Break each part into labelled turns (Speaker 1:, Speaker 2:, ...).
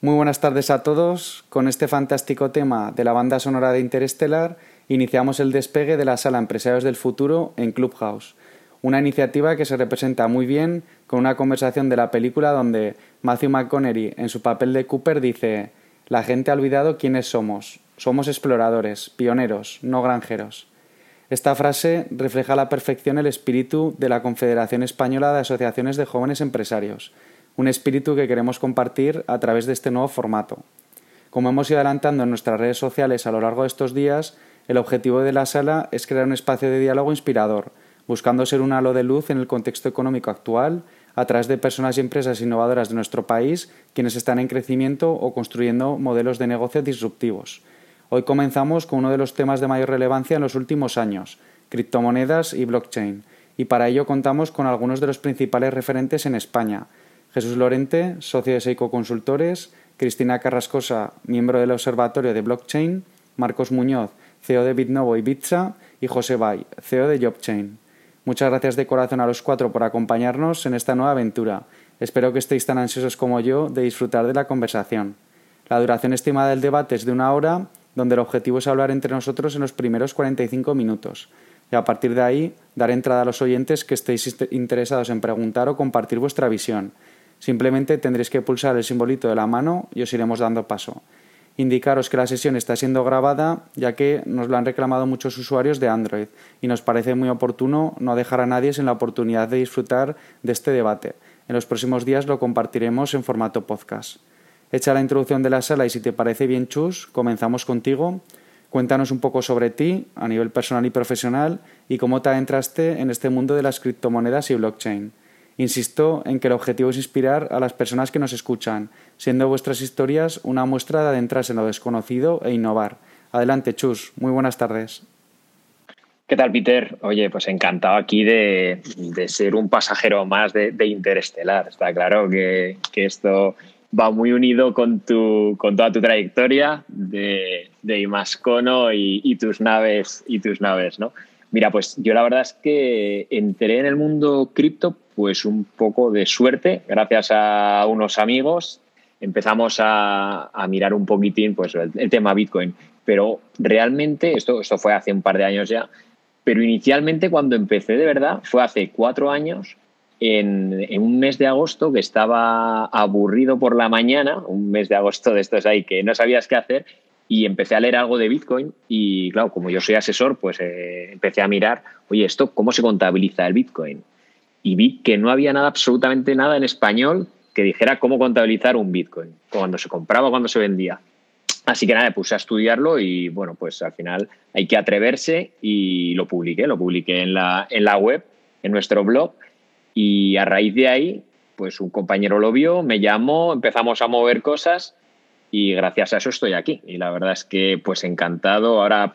Speaker 1: Muy buenas tardes a todos. Con este fantástico tema de la banda sonora de Interestelar, iniciamos el despegue de la sala Empresarios del Futuro en Clubhouse, una iniciativa que se representa muy bien con una conversación de la película donde Matthew McConaughey, en su papel de Cooper, dice: La gente ha olvidado quiénes somos. Somos exploradores, pioneros, no granjeros. Esta frase refleja a la perfección el espíritu de la Confederación Española de Asociaciones de Jóvenes Empresarios un espíritu que queremos compartir a través de este nuevo formato. Como hemos ido adelantando en nuestras redes sociales a lo largo de estos días, el objetivo de la sala es crear un espacio de diálogo inspirador, buscando ser un halo de luz en el contexto económico actual, a través de personas y empresas innovadoras de nuestro país, quienes están en crecimiento o construyendo modelos de negocio disruptivos. Hoy comenzamos con uno de los temas de mayor relevancia en los últimos años, criptomonedas y blockchain, y para ello contamos con algunos de los principales referentes en España, Jesús Lorente, socio de Seiko Consultores, Cristina Carrascosa, miembro del Observatorio de Blockchain, Marcos Muñoz, CEO de Bitnovo y Bitsa, y José Bay, CEO de Jobchain. Muchas gracias de corazón a los cuatro por acompañarnos en esta nueva aventura. Espero que estéis tan ansiosos como yo de disfrutar de la conversación. La duración estimada del debate es de una hora, donde el objetivo es hablar entre nosotros en los primeros 45 minutos y a partir de ahí dar entrada a los oyentes que estéis interesados en preguntar o compartir vuestra visión. Simplemente tendréis que pulsar el simbolito de la mano y os iremos dando paso. Indicaros que la sesión está siendo grabada ya que nos lo han reclamado muchos usuarios de Android y nos parece muy oportuno no dejar a nadie sin la oportunidad de disfrutar de este debate. En los próximos días lo compartiremos en formato podcast. Hecha la introducción de la sala y si te parece bien, Chus, comenzamos contigo. Cuéntanos un poco sobre ti a nivel personal y profesional y cómo te adentraste en este mundo de las criptomonedas y blockchain. Insisto en que el objetivo es inspirar a las personas que nos escuchan, siendo vuestras historias una muestra de adentrarse en lo desconocido e innovar. Adelante, Chus. Muy buenas tardes.
Speaker 2: ¿Qué tal, Peter? Oye, pues encantado aquí de, ser un pasajero más de, Interestelar. Está claro que, esto va muy unido con, tu, con toda tu trayectoria de, de Imascono y, tus naves, y tus naves, ¿no? Mira, pues yo la verdad es que entré en el mundo cripto pues un poco de suerte, gracias a unos amigos. Empezamos a, mirar un poquitín pues, el, tema Bitcoin. Pero realmente, esto, esto fue hace un par de años ya, pero inicialmente cuando empecé de verdad fue hace cuatro años, en, en, un mes de agosto que estaba aburrido por la mañana, un mes de agosto de estos ahí que no sabías qué hacer, y empecé a leer algo de Bitcoin y claro, como yo soy asesor, pues eh, empecé a mirar, oye, esto, ¿cómo se contabiliza el Bitcoin? Y vi que no había nada, absolutamente nada en español que dijera cómo contabilizar un Bitcoin, cuando se compraba cuando se vendía. Así que nada, me puse a estudiarlo y bueno, pues al final hay que atreverse y lo publiqué, lo publiqué en la, en la web, en nuestro blog y a raíz de ahí, pues un compañero lo vio, me llamó, empezamos a mover cosas y gracias a eso estoy aquí. Y la verdad es que pues encantado. Ahora,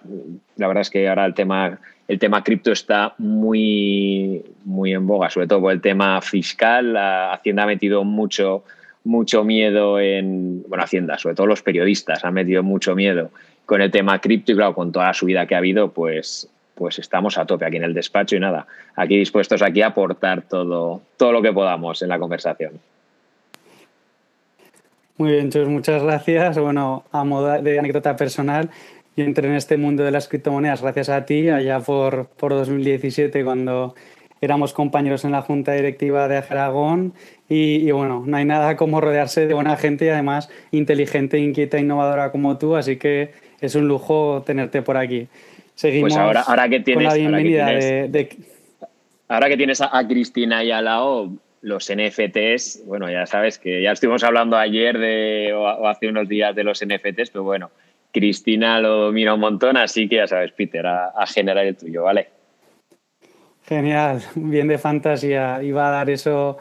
Speaker 2: la verdad es que ahora el tema, el tema cripto está muy, muy en boga, sobre todo por el tema fiscal. Hacienda ha metido mucho, mucho miedo en, bueno, Hacienda, sobre todo los periodistas han metido mucho miedo con el tema cripto y claro, con toda la subida que ha habido, pues, pues estamos a tope aquí en el despacho y nada, aquí dispuestos aquí a aportar todo, todo lo que podamos en la conversación.
Speaker 1: Muy bien, Chus, muchas gracias. Bueno, a modo de anécdota personal, yo entré en este mundo de las criptomonedas gracias a ti, allá por, por 2017, cuando éramos compañeros en la junta directiva de Aragón y, bueno, no hay nada como rodearse de buena gente y además inteligente, inquieta, innovadora como tú, así que es un lujo tenerte por aquí.
Speaker 2: Seguimos pues ahora, ahora que tienes, con la bienvenida ahora que tienes, de, Ahora que tienes a, a Cristina ahí al lado, los NFTs, bueno, ya sabes que ya estuvimos hablando ayer de, o, hace unos días de los NFTs, pero bueno, Cristina lo mira un montón, así que ya sabes, Peter, a, generar el tuyo, ¿vale?
Speaker 1: Genial, bien de fantasía. Iba a dar eso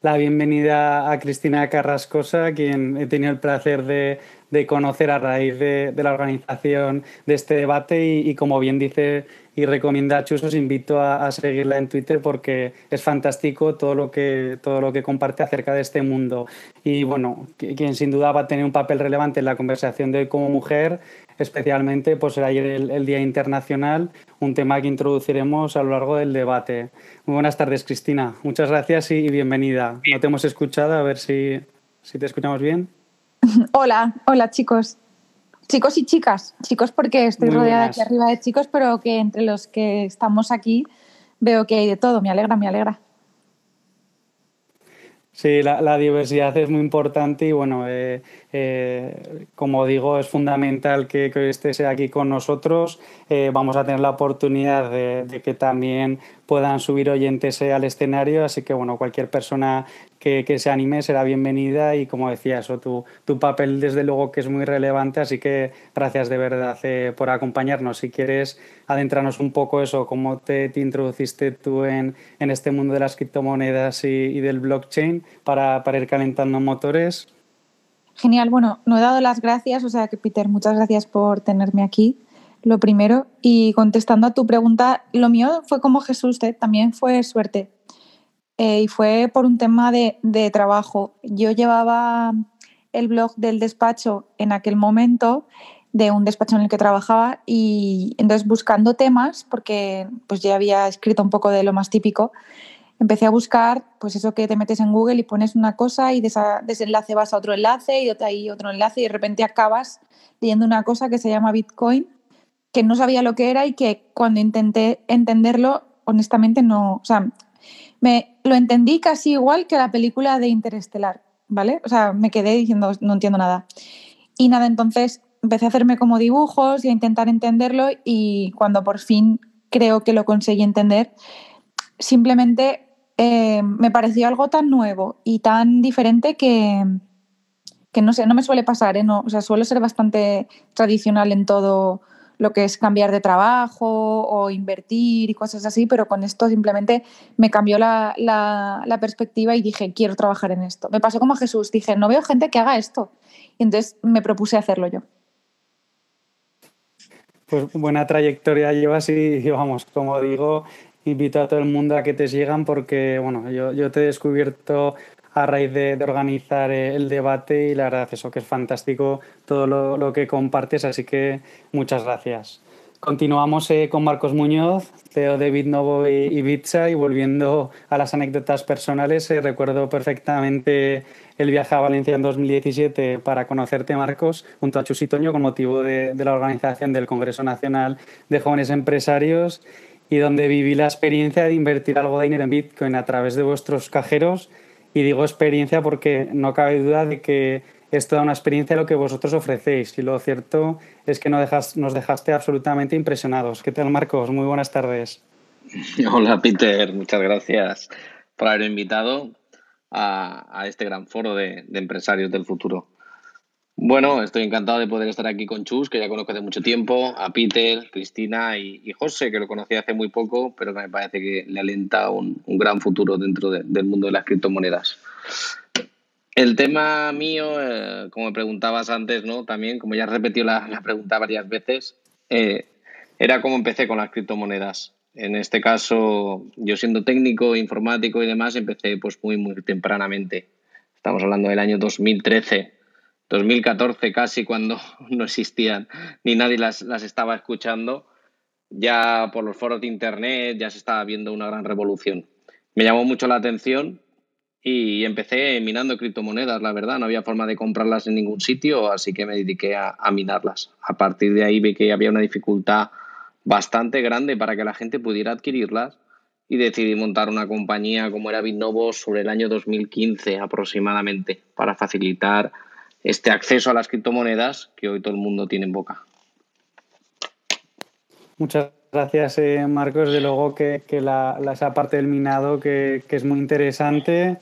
Speaker 1: la bienvenida a Cristina Carrascosa, quien he tenido el placer de, conocer a raíz de, la organización de este debate y como bien dice y recomienda a Chus, os invito a, seguirla en Twitter porque es fantástico todo lo que todo lo que comparte acerca de este mundo. Y bueno, quien sin duda va a tener un papel relevante en la conversación de hoy como mujer, especialmente pues será ayer el, Día Internacional, un tema que introduciremos a lo largo del debate. Muy buenas tardes, Cristina. Muchas gracias y, bienvenida. No te hemos escuchado, a ver si, si te escuchamos bien.
Speaker 3: Hola, hola chicos. Chicos y chicas. Chicos porque estoy rodeada aquí arriba de chicos, pero que entre los que estamos aquí veo que hay de todo. Me alegra, me alegra.
Speaker 1: Sí, la, diversidad es muy importante y bueno, eh, eh, como digo, es fundamental que, que estés aquí con nosotros. Eh, vamos a tener la oportunidad de, que también puedan subir oyentes al escenario, así que bueno, cualquier persona que, se anime será bienvenida y como decía eso, tu, tu, papel desde luego que es muy relevante, así que gracias de verdad eh, por acompañarnos. Si quieres adentrarnos un poco eso, cómo te, introduciste tú en, en, este mundo de las criptomonedas y, y del blockchain para, para ir calentando motores.
Speaker 3: Genial, bueno, no he dado las gracias, o sea que Peter, muchas gracias por tenerme aquí, lo primero. Y contestando a tu pregunta, lo mío fue como Jesús, ¿eh? también fue suerte. Eh, y fue por un tema de, trabajo. Yo llevaba el blog del despacho en aquel momento, de un despacho en el que trabajaba, y entonces buscando temas, porque pues ya había escrito un poco de lo más típico, empecé a buscar, pues eso que te metes en Google y pones una cosa y de, ese enlace vas a otro enlace y de ahí otro enlace y de repente acabas leyendo una cosa que se llama Bitcoin, que no sabía lo que era y que cuando intenté entenderlo, honestamente no, o sea, me lo entendí casi igual que la película de Interestelar, ¿vale? O sea, me quedé diciendo, no entiendo nada. Y nada, entonces empecé a hacerme como dibujos y a intentar entenderlo y cuando por fin creo que lo conseguí entender, simplemente eh, me pareció algo tan nuevo y tan diferente que, que no sé, no me suele pasar, ¿eh? no, o sea, suelo ser bastante tradicional en todo lo que es cambiar de trabajo o invertir y cosas así, pero con esto simplemente me cambió la, la, perspectiva y dije, quiero trabajar en esto. Me pasó como a Jesús, dije, no veo gente que haga esto. Y entonces me propuse hacerlo yo.
Speaker 1: Pues buena trayectoria llevas y vamos, como digo, invito a todo el mundo a que te sigan porque, bueno, yo, yo te he descubierto a raíz de, organizar eh, el debate y la verdad eso que es fantástico todo lo, que compartes, así que muchas gracias. Continuamos eh, con Marcos Muñoz, CEO de Bitnovo y, y Bitsa y volviendo a las anécdotas personales, eh, recuerdo perfectamente el viaje a Valencia en 2017 para conocerte, Marcos, junto a Chusitoño con motivo de, de la organización del Congreso Nacional de Jóvenes Empresarios y donde viví la experiencia de invertir algo de dinero en Bitcoin a través de vuestros cajeros. Y digo experiencia porque no cabe duda de que es toda una experiencia lo que vosotros ofrecéis. Y lo cierto es que nos dejaste absolutamente impresionados. ¿Qué tal, Marcos? Muy buenas tardes.
Speaker 4: Hola, Peter. Muchas gracias por haber invitado a, a este gran foro de, de empresarios del futuro. Bueno, estoy encantado de poder estar aquí con Chus, que ya conozco hace mucho tiempo, a Peter, Cristina y, José, que lo conocí hace muy poco, pero que me parece que le alenta un, gran futuro dentro del mundo de las criptomonedas. El tema mío, eh, como me preguntabas antes, ¿no? También, como ya has repetido la, pregunta varias veces, eh, era cómo empecé con las criptomonedas. En este caso, yo siendo técnico, informático y demás, empecé pues muy, muy tempranamente. Estamos hablando del año 2013 2014 casi cuando no existían ni nadie las, estaba escuchando, ya por los foros de internet ya se estaba viendo una gran revolución. Me llamó mucho la atención y empecé minando criptomonedas, la verdad, no había forma de comprarlas en ningún sitio, así que me dediqué a, minarlas. A partir de ahí vi que había una dificultad bastante grande para que la gente pudiera adquirirlas y decidí montar una compañía como era Bitnovo sobre el año 2015 aproximadamente para facilitar este acceso a las criptomonedas que hoy todo el mundo tiene en boca.
Speaker 1: Muchas gracias, eh, Marcos. De luego que, la, esa parte del minado que, es muy interesante.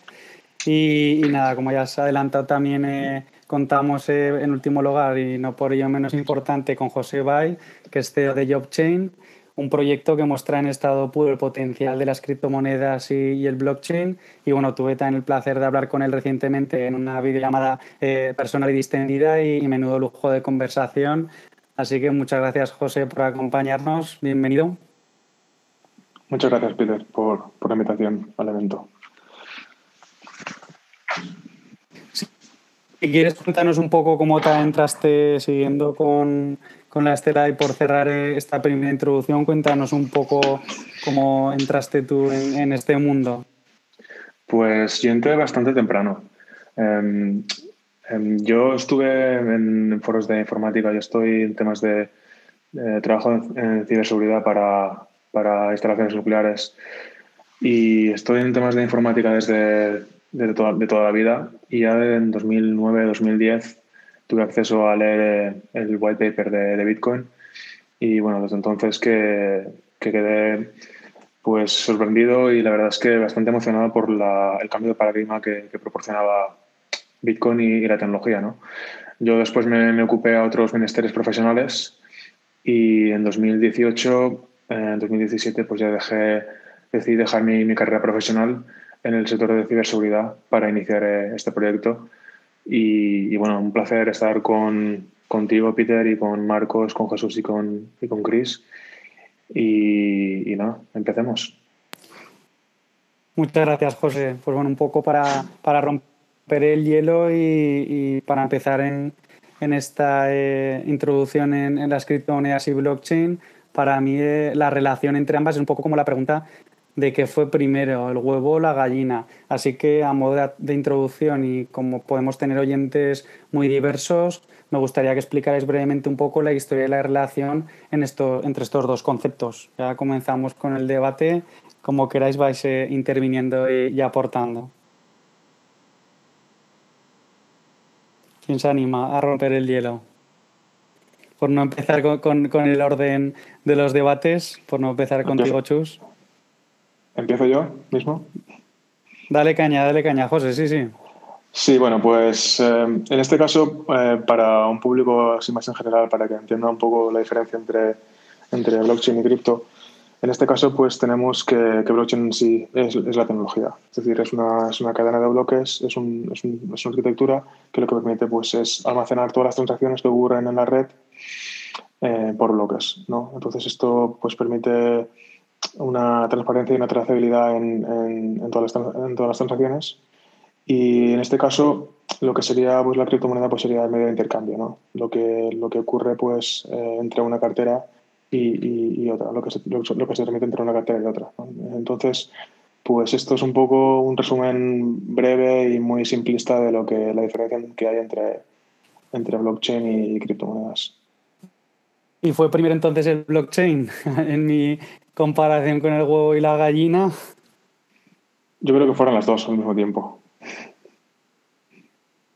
Speaker 1: Y, nada, como ya has adelantado también, eh, contamos eh, en último lugar y no por ello menos importante con José Bay, que es CEO de JobChain un proyecto que muestra en estado puro el potencial de las criptomonedas y, el blockchain. Y bueno, tuve también el placer de hablar con él recientemente en una videollamada eh, personal y distendida y, menudo lujo de conversación. Así que muchas gracias, José, por acompañarnos. Bienvenido.
Speaker 5: Muchas gracias, Peter, por, por la invitación al evento.
Speaker 1: Si quieres contarnos un poco cómo te entraste siguiendo con, con la estela y por cerrar eh, esta primera introducción, cuéntanos un poco cómo entraste tú en, este mundo.
Speaker 5: Pues yo entré bastante temprano. Em, Em, yo estuve en foros de informática, yo estoy en temas de, trabajo en, ciberseguridad para, para, instalaciones nucleares y estoy en temas de informática desde de toda, de toda la vida y ya en 2009-2010 tuve acceso a leer el white paper de, Bitcoin y bueno, desde entonces que, que, quedé pues sorprendido y la verdad es que bastante emocionado por la, el cambio de paradigma que, que proporcionaba Bitcoin y, la tecnología. ¿no? Yo después me, ocupé a otros menesteres profesionales y en 2018, en 2017, pues ya dejé, decidí dejar mi, mi, carrera profesional en el sector de ciberseguridad para iniciar eh, este proyecto. Y, bueno, un placer estar con, contigo, Peter, y con Marcos, con Jesús y con, y con Chris. Y, y nada, empecemos.
Speaker 1: Muchas gracias, José. Pues bueno, un poco para, para romper el hielo y, para empezar en, esta eh, introducción en, las criptomonedas y blockchain, para mí eh, la relación entre ambas es un poco como la pregunta de qué fue primero, el huevo o la gallina. Así que a modo de, introducción y como podemos tener oyentes muy diversos, me gustaría que explicarais brevemente un poco la historia y la relación en esto, entre estos dos conceptos. Ya comenzamos con el debate, como queráis vais eh, interviniendo y aportando. ¿Quién se anima a romper el hielo? Por no empezar con, el orden de los debates, por no empezar contigo, Chus.
Speaker 5: ¿Empiezo yo mismo?
Speaker 1: Dale caña, dale caña, José, sí, sí.
Speaker 5: Sí, bueno, pues eh, en este caso, eh, para un público así más en general, para que entienda un poco la diferencia entre, entre blockchain y cripto, en este caso, pues tenemos que, que blockchain en sí es, la tecnología. Es decir, es una, es una cadena de bloques, es, un, es, una arquitectura que lo que permite pues, es almacenar todas las transacciones que ocurren en la red eh, por bloques. ¿no? Entonces, esto pues, permite una transparencia y una trazabilidad en, en, todas, las, transacciones. Y en este caso, lo que sería pues, la criptomoneda pues, sería el medio de intercambio. ¿no? Lo, que, lo que ocurre pues, eh, entre una cartera y, otra, lo que, se, lo, que se remite entre una cartera y otra. Entonces, pues esto es un poco un resumen breve y muy simplista de lo que la diferencia que hay entre, entre blockchain y criptomonedas.
Speaker 1: ¿Y fue primero entonces el blockchain en mi comparación con el huevo y la gallina?
Speaker 5: Yo creo que fueron las dos al mismo tiempo.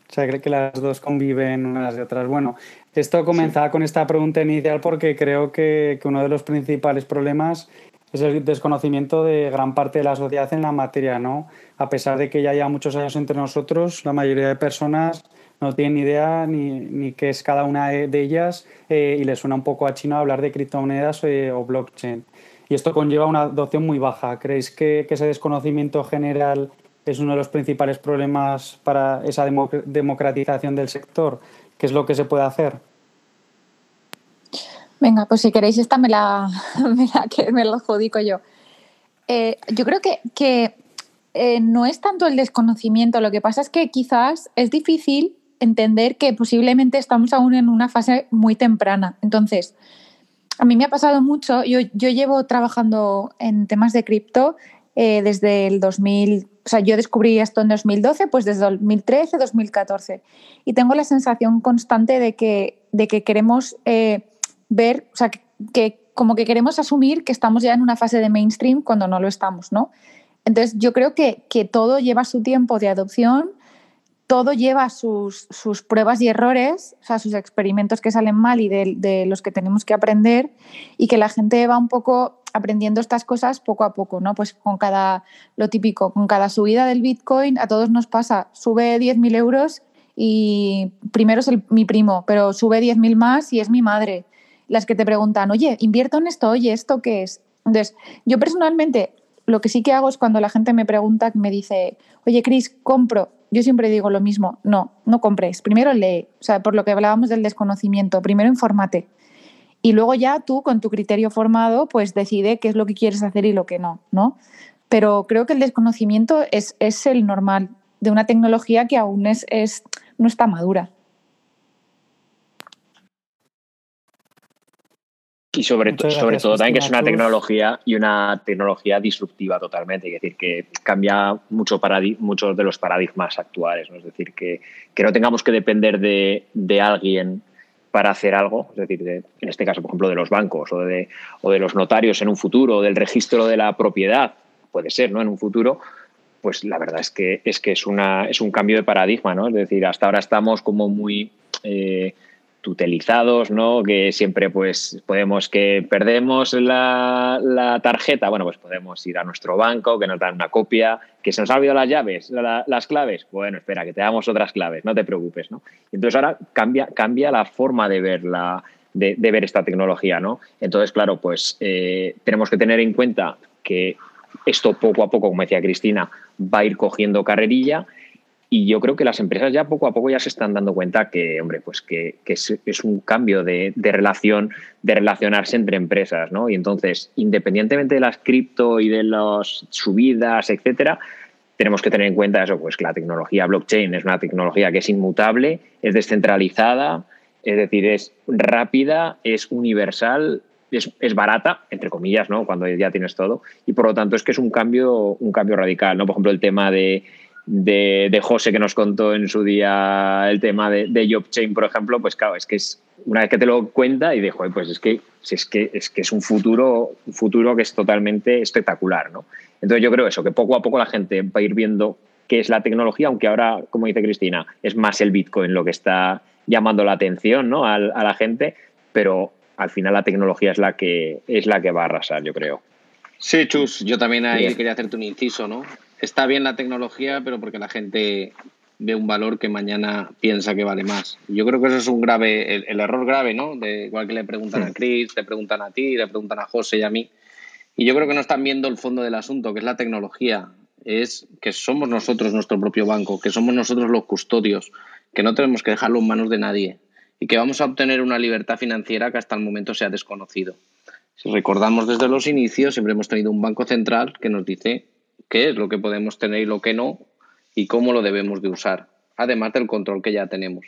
Speaker 1: O sea, creo que las dos conviven unas de otras. Bueno, esto comenzaba con esta pregunta inicial porque creo que, uno de los principales problemas es el desconocimiento de gran parte de la sociedad en la materia, ¿no? A pesar de que ya haya muchos años entre nosotros, la mayoría de personas no tienen ni idea ni, ni qué es cada una de ellas eh, y les suena un poco a chino hablar de criptomonedas eh, o blockchain. Y esto conlleva una adopción muy baja. ¿Creéis que, ese desconocimiento general es uno de los principales problemas para esa democratización del sector. ¿Qué es lo que se puede hacer?
Speaker 3: Venga, pues si queréis esta me la, me la, que adjudico yo. Eh, yo creo que, que eh, no es tanto el desconocimiento, lo que pasa es que quizás es difícil entender que posiblemente estamos aún en una fase muy temprana. Entonces, a mí me ha pasado mucho, yo, yo llevo trabajando en temas de cripto eh, desde el 2000, o sea, yo descubrí esto en 2012, pues desde 2013, 2014. Y tengo la sensación constante de que, de que queremos eh, ver, o sea, que, como que queremos asumir que estamos ya en una fase de mainstream cuando no lo estamos, ¿no? Entonces, yo creo que, que todo lleva su tiempo de adopción, todo lleva sus, pruebas y errores, o sea, sus experimentos que salen mal y de, los que tenemos que aprender, y que la gente va un poco aprendiendo estas cosas poco a poco, ¿no? Pues con cada, lo típico, con cada subida del Bitcoin a todos nos pasa, sube 10.000 euros y primero es mi primo, pero sube 10.000 más y es mi madre. Las que te preguntan, oye, invierto en esto, oye, ¿esto qué es? Entonces, yo personalmente lo que sí que hago es cuando la gente me pregunta, me dice, oye, Cris, compro. Yo siempre digo lo mismo, no, no compres. Primero lee, o sea, por lo que hablábamos del desconocimiento, primero infórmate y luego ya tú, con tu criterio formado, pues decide qué es lo que quieres hacer y lo que no, ¿no? Pero creo que el desconocimiento es, es el normal de una tecnología que aún es, es, no está madura.
Speaker 2: Y sobre, sobre todo también que es una tecnología y una tecnología disruptiva totalmente, es decir, que cambia mucho muchos de los paradigmas actuales, ¿no? es decir, que, que no tengamos que depender de, de alguien para hacer algo, es decir, en este caso, por ejemplo, de los bancos o de, o de los notarios en un futuro, o del registro de la propiedad, puede ser, ¿no? En un futuro, pues la verdad es que es que es una es un cambio de paradigma, ¿no? Es decir, hasta ahora estamos como muy eh, tutelizados, ¿no? Que siempre pues podemos que perdemos la, tarjeta, bueno, pues podemos ir a nuestro banco, que nos dan una copia, que se nos ha olvidado las llaves, las claves, bueno, espera, que te damos otras claves, no te preocupes, ¿no? Entonces ahora cambia, cambia la forma de ver de, ver esta tecnología, ¿no? Entonces, claro, pues eh, tenemos que tener en cuenta que esto poco a poco, como decía Cristina, va a ir cogiendo carrerilla y yo creo que las empresas ya poco a poco ya se están dando cuenta que, hombre, pues que, es, un cambio de, relación, de relacionarse entre empresas, ¿no? Y entonces, independientemente de las cripto y de las subidas, etcétera, tenemos que tener en cuenta eso, pues que la tecnología blockchain es una tecnología que es inmutable, es descentralizada, es decir, es rápida, es universal, es, es, barata, entre comillas, ¿no? Cuando ya tienes todo. Y por lo tanto es que es un cambio, un cambio radical, ¿no? Por ejemplo, el tema de de, de, José que nos contó en su día el tema de, de JobChain, por ejemplo, pues claro, es que es una vez que te lo cuenta y dijo, pues es que, es que es que es un futuro, un futuro que es totalmente espectacular, ¿no? Entonces yo creo eso, que poco a poco la gente va a ir viendo qué es la tecnología, aunque ahora, como dice Cristina, es más el Bitcoin lo que está llamando la atención ¿no? a, a la gente, pero al final la tecnología es la que es la que va a arrasar, yo creo.
Speaker 4: Sí, Chus, yo también ahí quería hacerte un inciso, ¿no? Está bien la tecnología, pero porque la gente ve un valor que mañana piensa que vale más. Yo creo que eso es un grave, el, error grave, ¿no? De, igual que le preguntan a Chris, le preguntan a ti, le preguntan a José y a mí. Y yo creo que no están viendo el fondo del asunto, que es la tecnología. Es que somos nosotros nuestro propio banco, que somos nosotros los custodios, que no tenemos que dejarlo en manos de nadie y que vamos a obtener una libertad financiera que hasta el momento se ha desconocido. Si recordamos desde los inicios, siempre hemos tenido un banco central que nos dice qué es lo que podemos tener y lo que no y cómo lo debemos de usar, además del control que ya tenemos.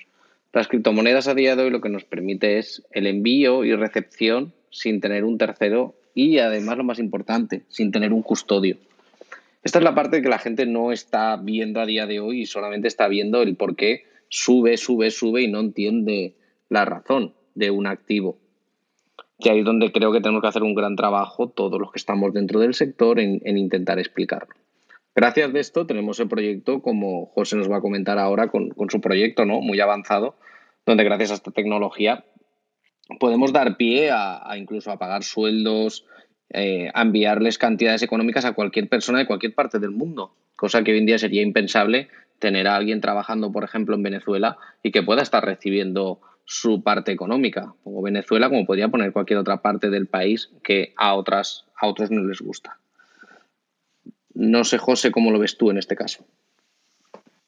Speaker 4: Las criptomonedas a día de hoy lo que nos permite es el envío y recepción sin tener un tercero y además lo más importante, sin tener un custodio. Esta es la parte que la gente no está viendo a día de hoy y solamente está viendo el por qué sube, sube, sube y no entiende la razón de un activo. Y ahí es donde creo que tenemos que hacer un gran trabajo todos los que estamos dentro del sector en, intentar explicarlo. Gracias de esto tenemos el proyecto, como José nos va a comentar ahora, con, su proyecto ¿no? muy avanzado, donde gracias a esta tecnología podemos dar pie a, incluso a pagar sueldos, eh, a enviarles cantidades económicas a cualquier persona de cualquier parte del mundo, cosa que hoy en día sería impensable tener a alguien trabajando, por ejemplo, en Venezuela y que pueda estar recibiendo su parte económica. Pongo Venezuela como podría poner cualquier otra parte del país que a, otras, a otros no les gusta. No sé, José, cómo lo ves tú en este caso.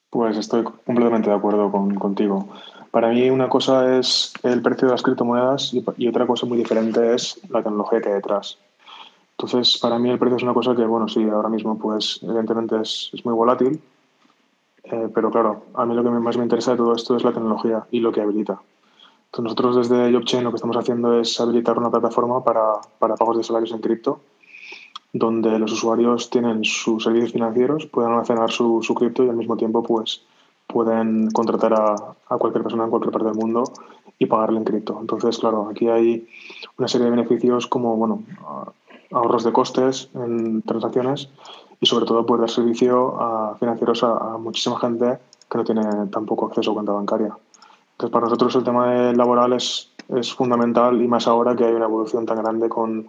Speaker 5: Pues estoy completamente de acuerdo con, contigo. Para mí una cosa es el precio de las criptomonedas y, otra cosa muy diferente es la tecnología que hay detrás. Entonces, para mí el precio es una cosa que, bueno, sí, ahora mismo pues evidentemente es, es muy volátil, eh, pero claro, a mí lo que más me interesa de todo esto es la tecnología y lo que habilita nosotros desde JobChain lo que estamos haciendo es habilitar una plataforma para, para pagos de salarios en cripto, donde los usuarios tienen sus servicios financieros, pueden almacenar su, su cripto y al mismo tiempo pues, pueden contratar a, a, cualquier persona en cualquier parte del mundo y pagarle en cripto. Entonces, claro, aquí hay una serie de beneficios como bueno, ahorros de costes en transacciones y sobre todo poder dar servicio a financieros a muchísima gente que no tiene tampoco acceso a cuenta bancaria. Entonces, para nosotros el tema laboral es, es fundamental y más ahora que hay una evolución tan grande con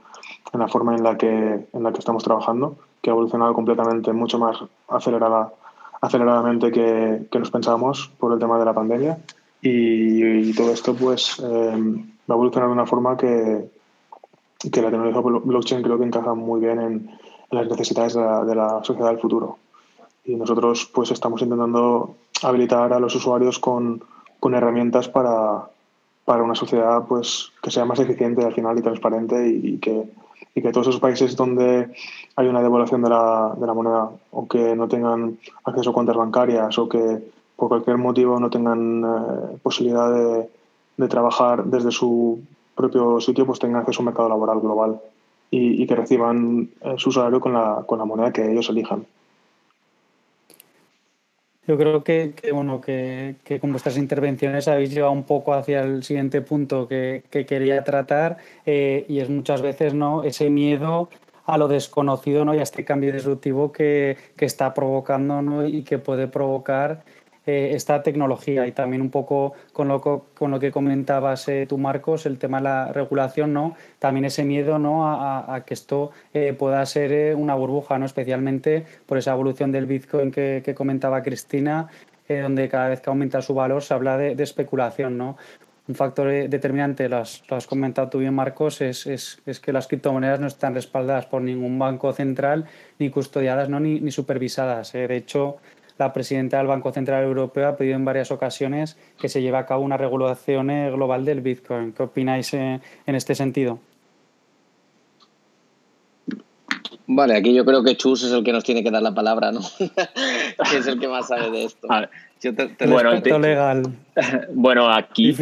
Speaker 5: en la forma en la que, en la que estamos trabajando, que ha evolucionado completamente mucho más acelerada, aceleradamente que, que nos pensábamos por el tema de la pandemia. Y, todo esto pues eh, va a evolucionar de una forma que, que la tecnología blockchain creo que encaja muy bien en, en las necesidades de la, de la, sociedad del futuro. Y nosotros pues estamos intentando habilitar a los usuarios con, con herramientas para, para una sociedad pues que sea más eficiente al final y transparente y, que, y que todos esos países donde hay una devaluación de la, de la moneda o que no tengan acceso a cuentas bancarias o que por cualquier motivo no tengan eh, posibilidad de, de, trabajar desde su propio sitio pues tengan acceso a un mercado laboral global y, que reciban eh, su salario con la, con la moneda que ellos elijan.
Speaker 1: Yo creo que, bueno, que, con vuestras intervenciones habéis llevado un poco hacia el siguiente punto que, quería tratar eh, y es muchas veces no ese miedo a lo desconocido ¿no? y a este cambio disruptivo que, está provocando ¿no? y que puede provocar eh, esta tecnología y también un poco con lo, que comentabas eh, tú, Marcos, el tema de la regulación, ¿no? También ese miedo ¿no? a, que esto eh, pueda ser una burbuja, ¿no? Especialmente por esa evolución del Bitcoin que, comentaba Cristina, donde cada vez que aumenta su valor se habla de, especulación, ¿no? Un factor determinante, lo has, comentado tú bien, Marcos, es, que las criptomonedas no están respaldadas por ningún banco central, ni custodiadas, ¿no? ni, ni supervisadas. De hecho, la presidenta del Banco Central Europeo ha pedido en varias ocasiones que se lleve a cabo una regulación eh, global del Bitcoin. ¿Qué opináis eh, en este sentido?
Speaker 4: Vale, aquí yo creo que Chus es el que nos tiene que dar la palabra, ¿no? que es el que más sabe de esto.
Speaker 1: bueno, legal.
Speaker 2: Bueno, aquí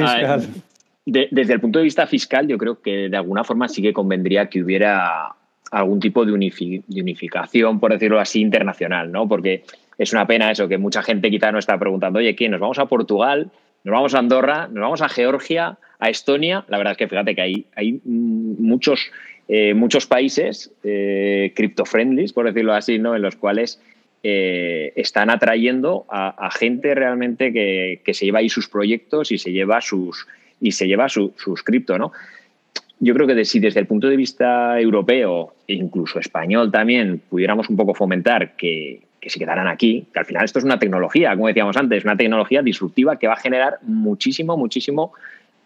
Speaker 2: desde el punto de vista fiscal, yo creo que de alguna forma sí que convendría que hubiera algún tipo de, de unificación, por decirlo así, internacional, ¿no? Porque es una pena eso, que mucha gente quizá nos está preguntando, oye, ¿quién? ¿Nos vamos a Portugal? ¿Nos vamos a Andorra? ¿Nos vamos a Georgia? ¿A Estonia? La verdad es que fíjate que hay, hay muchos, eh, muchos países eh, cripto-friendly, por decirlo así, ¿no? en los cuales eh, están atrayendo a, gente realmente que, se lleva ahí sus proyectos y se lleva sus, y se lleva sus cripto, ¿no? Yo creo que de, si desde el punto de vista europeo e incluso español también pudiéramos un poco fomentar que, que se quedarán aquí, que al final esto es una tecnología, como decíamos antes, una tecnología disruptiva que va a generar muchísimo, muchísimo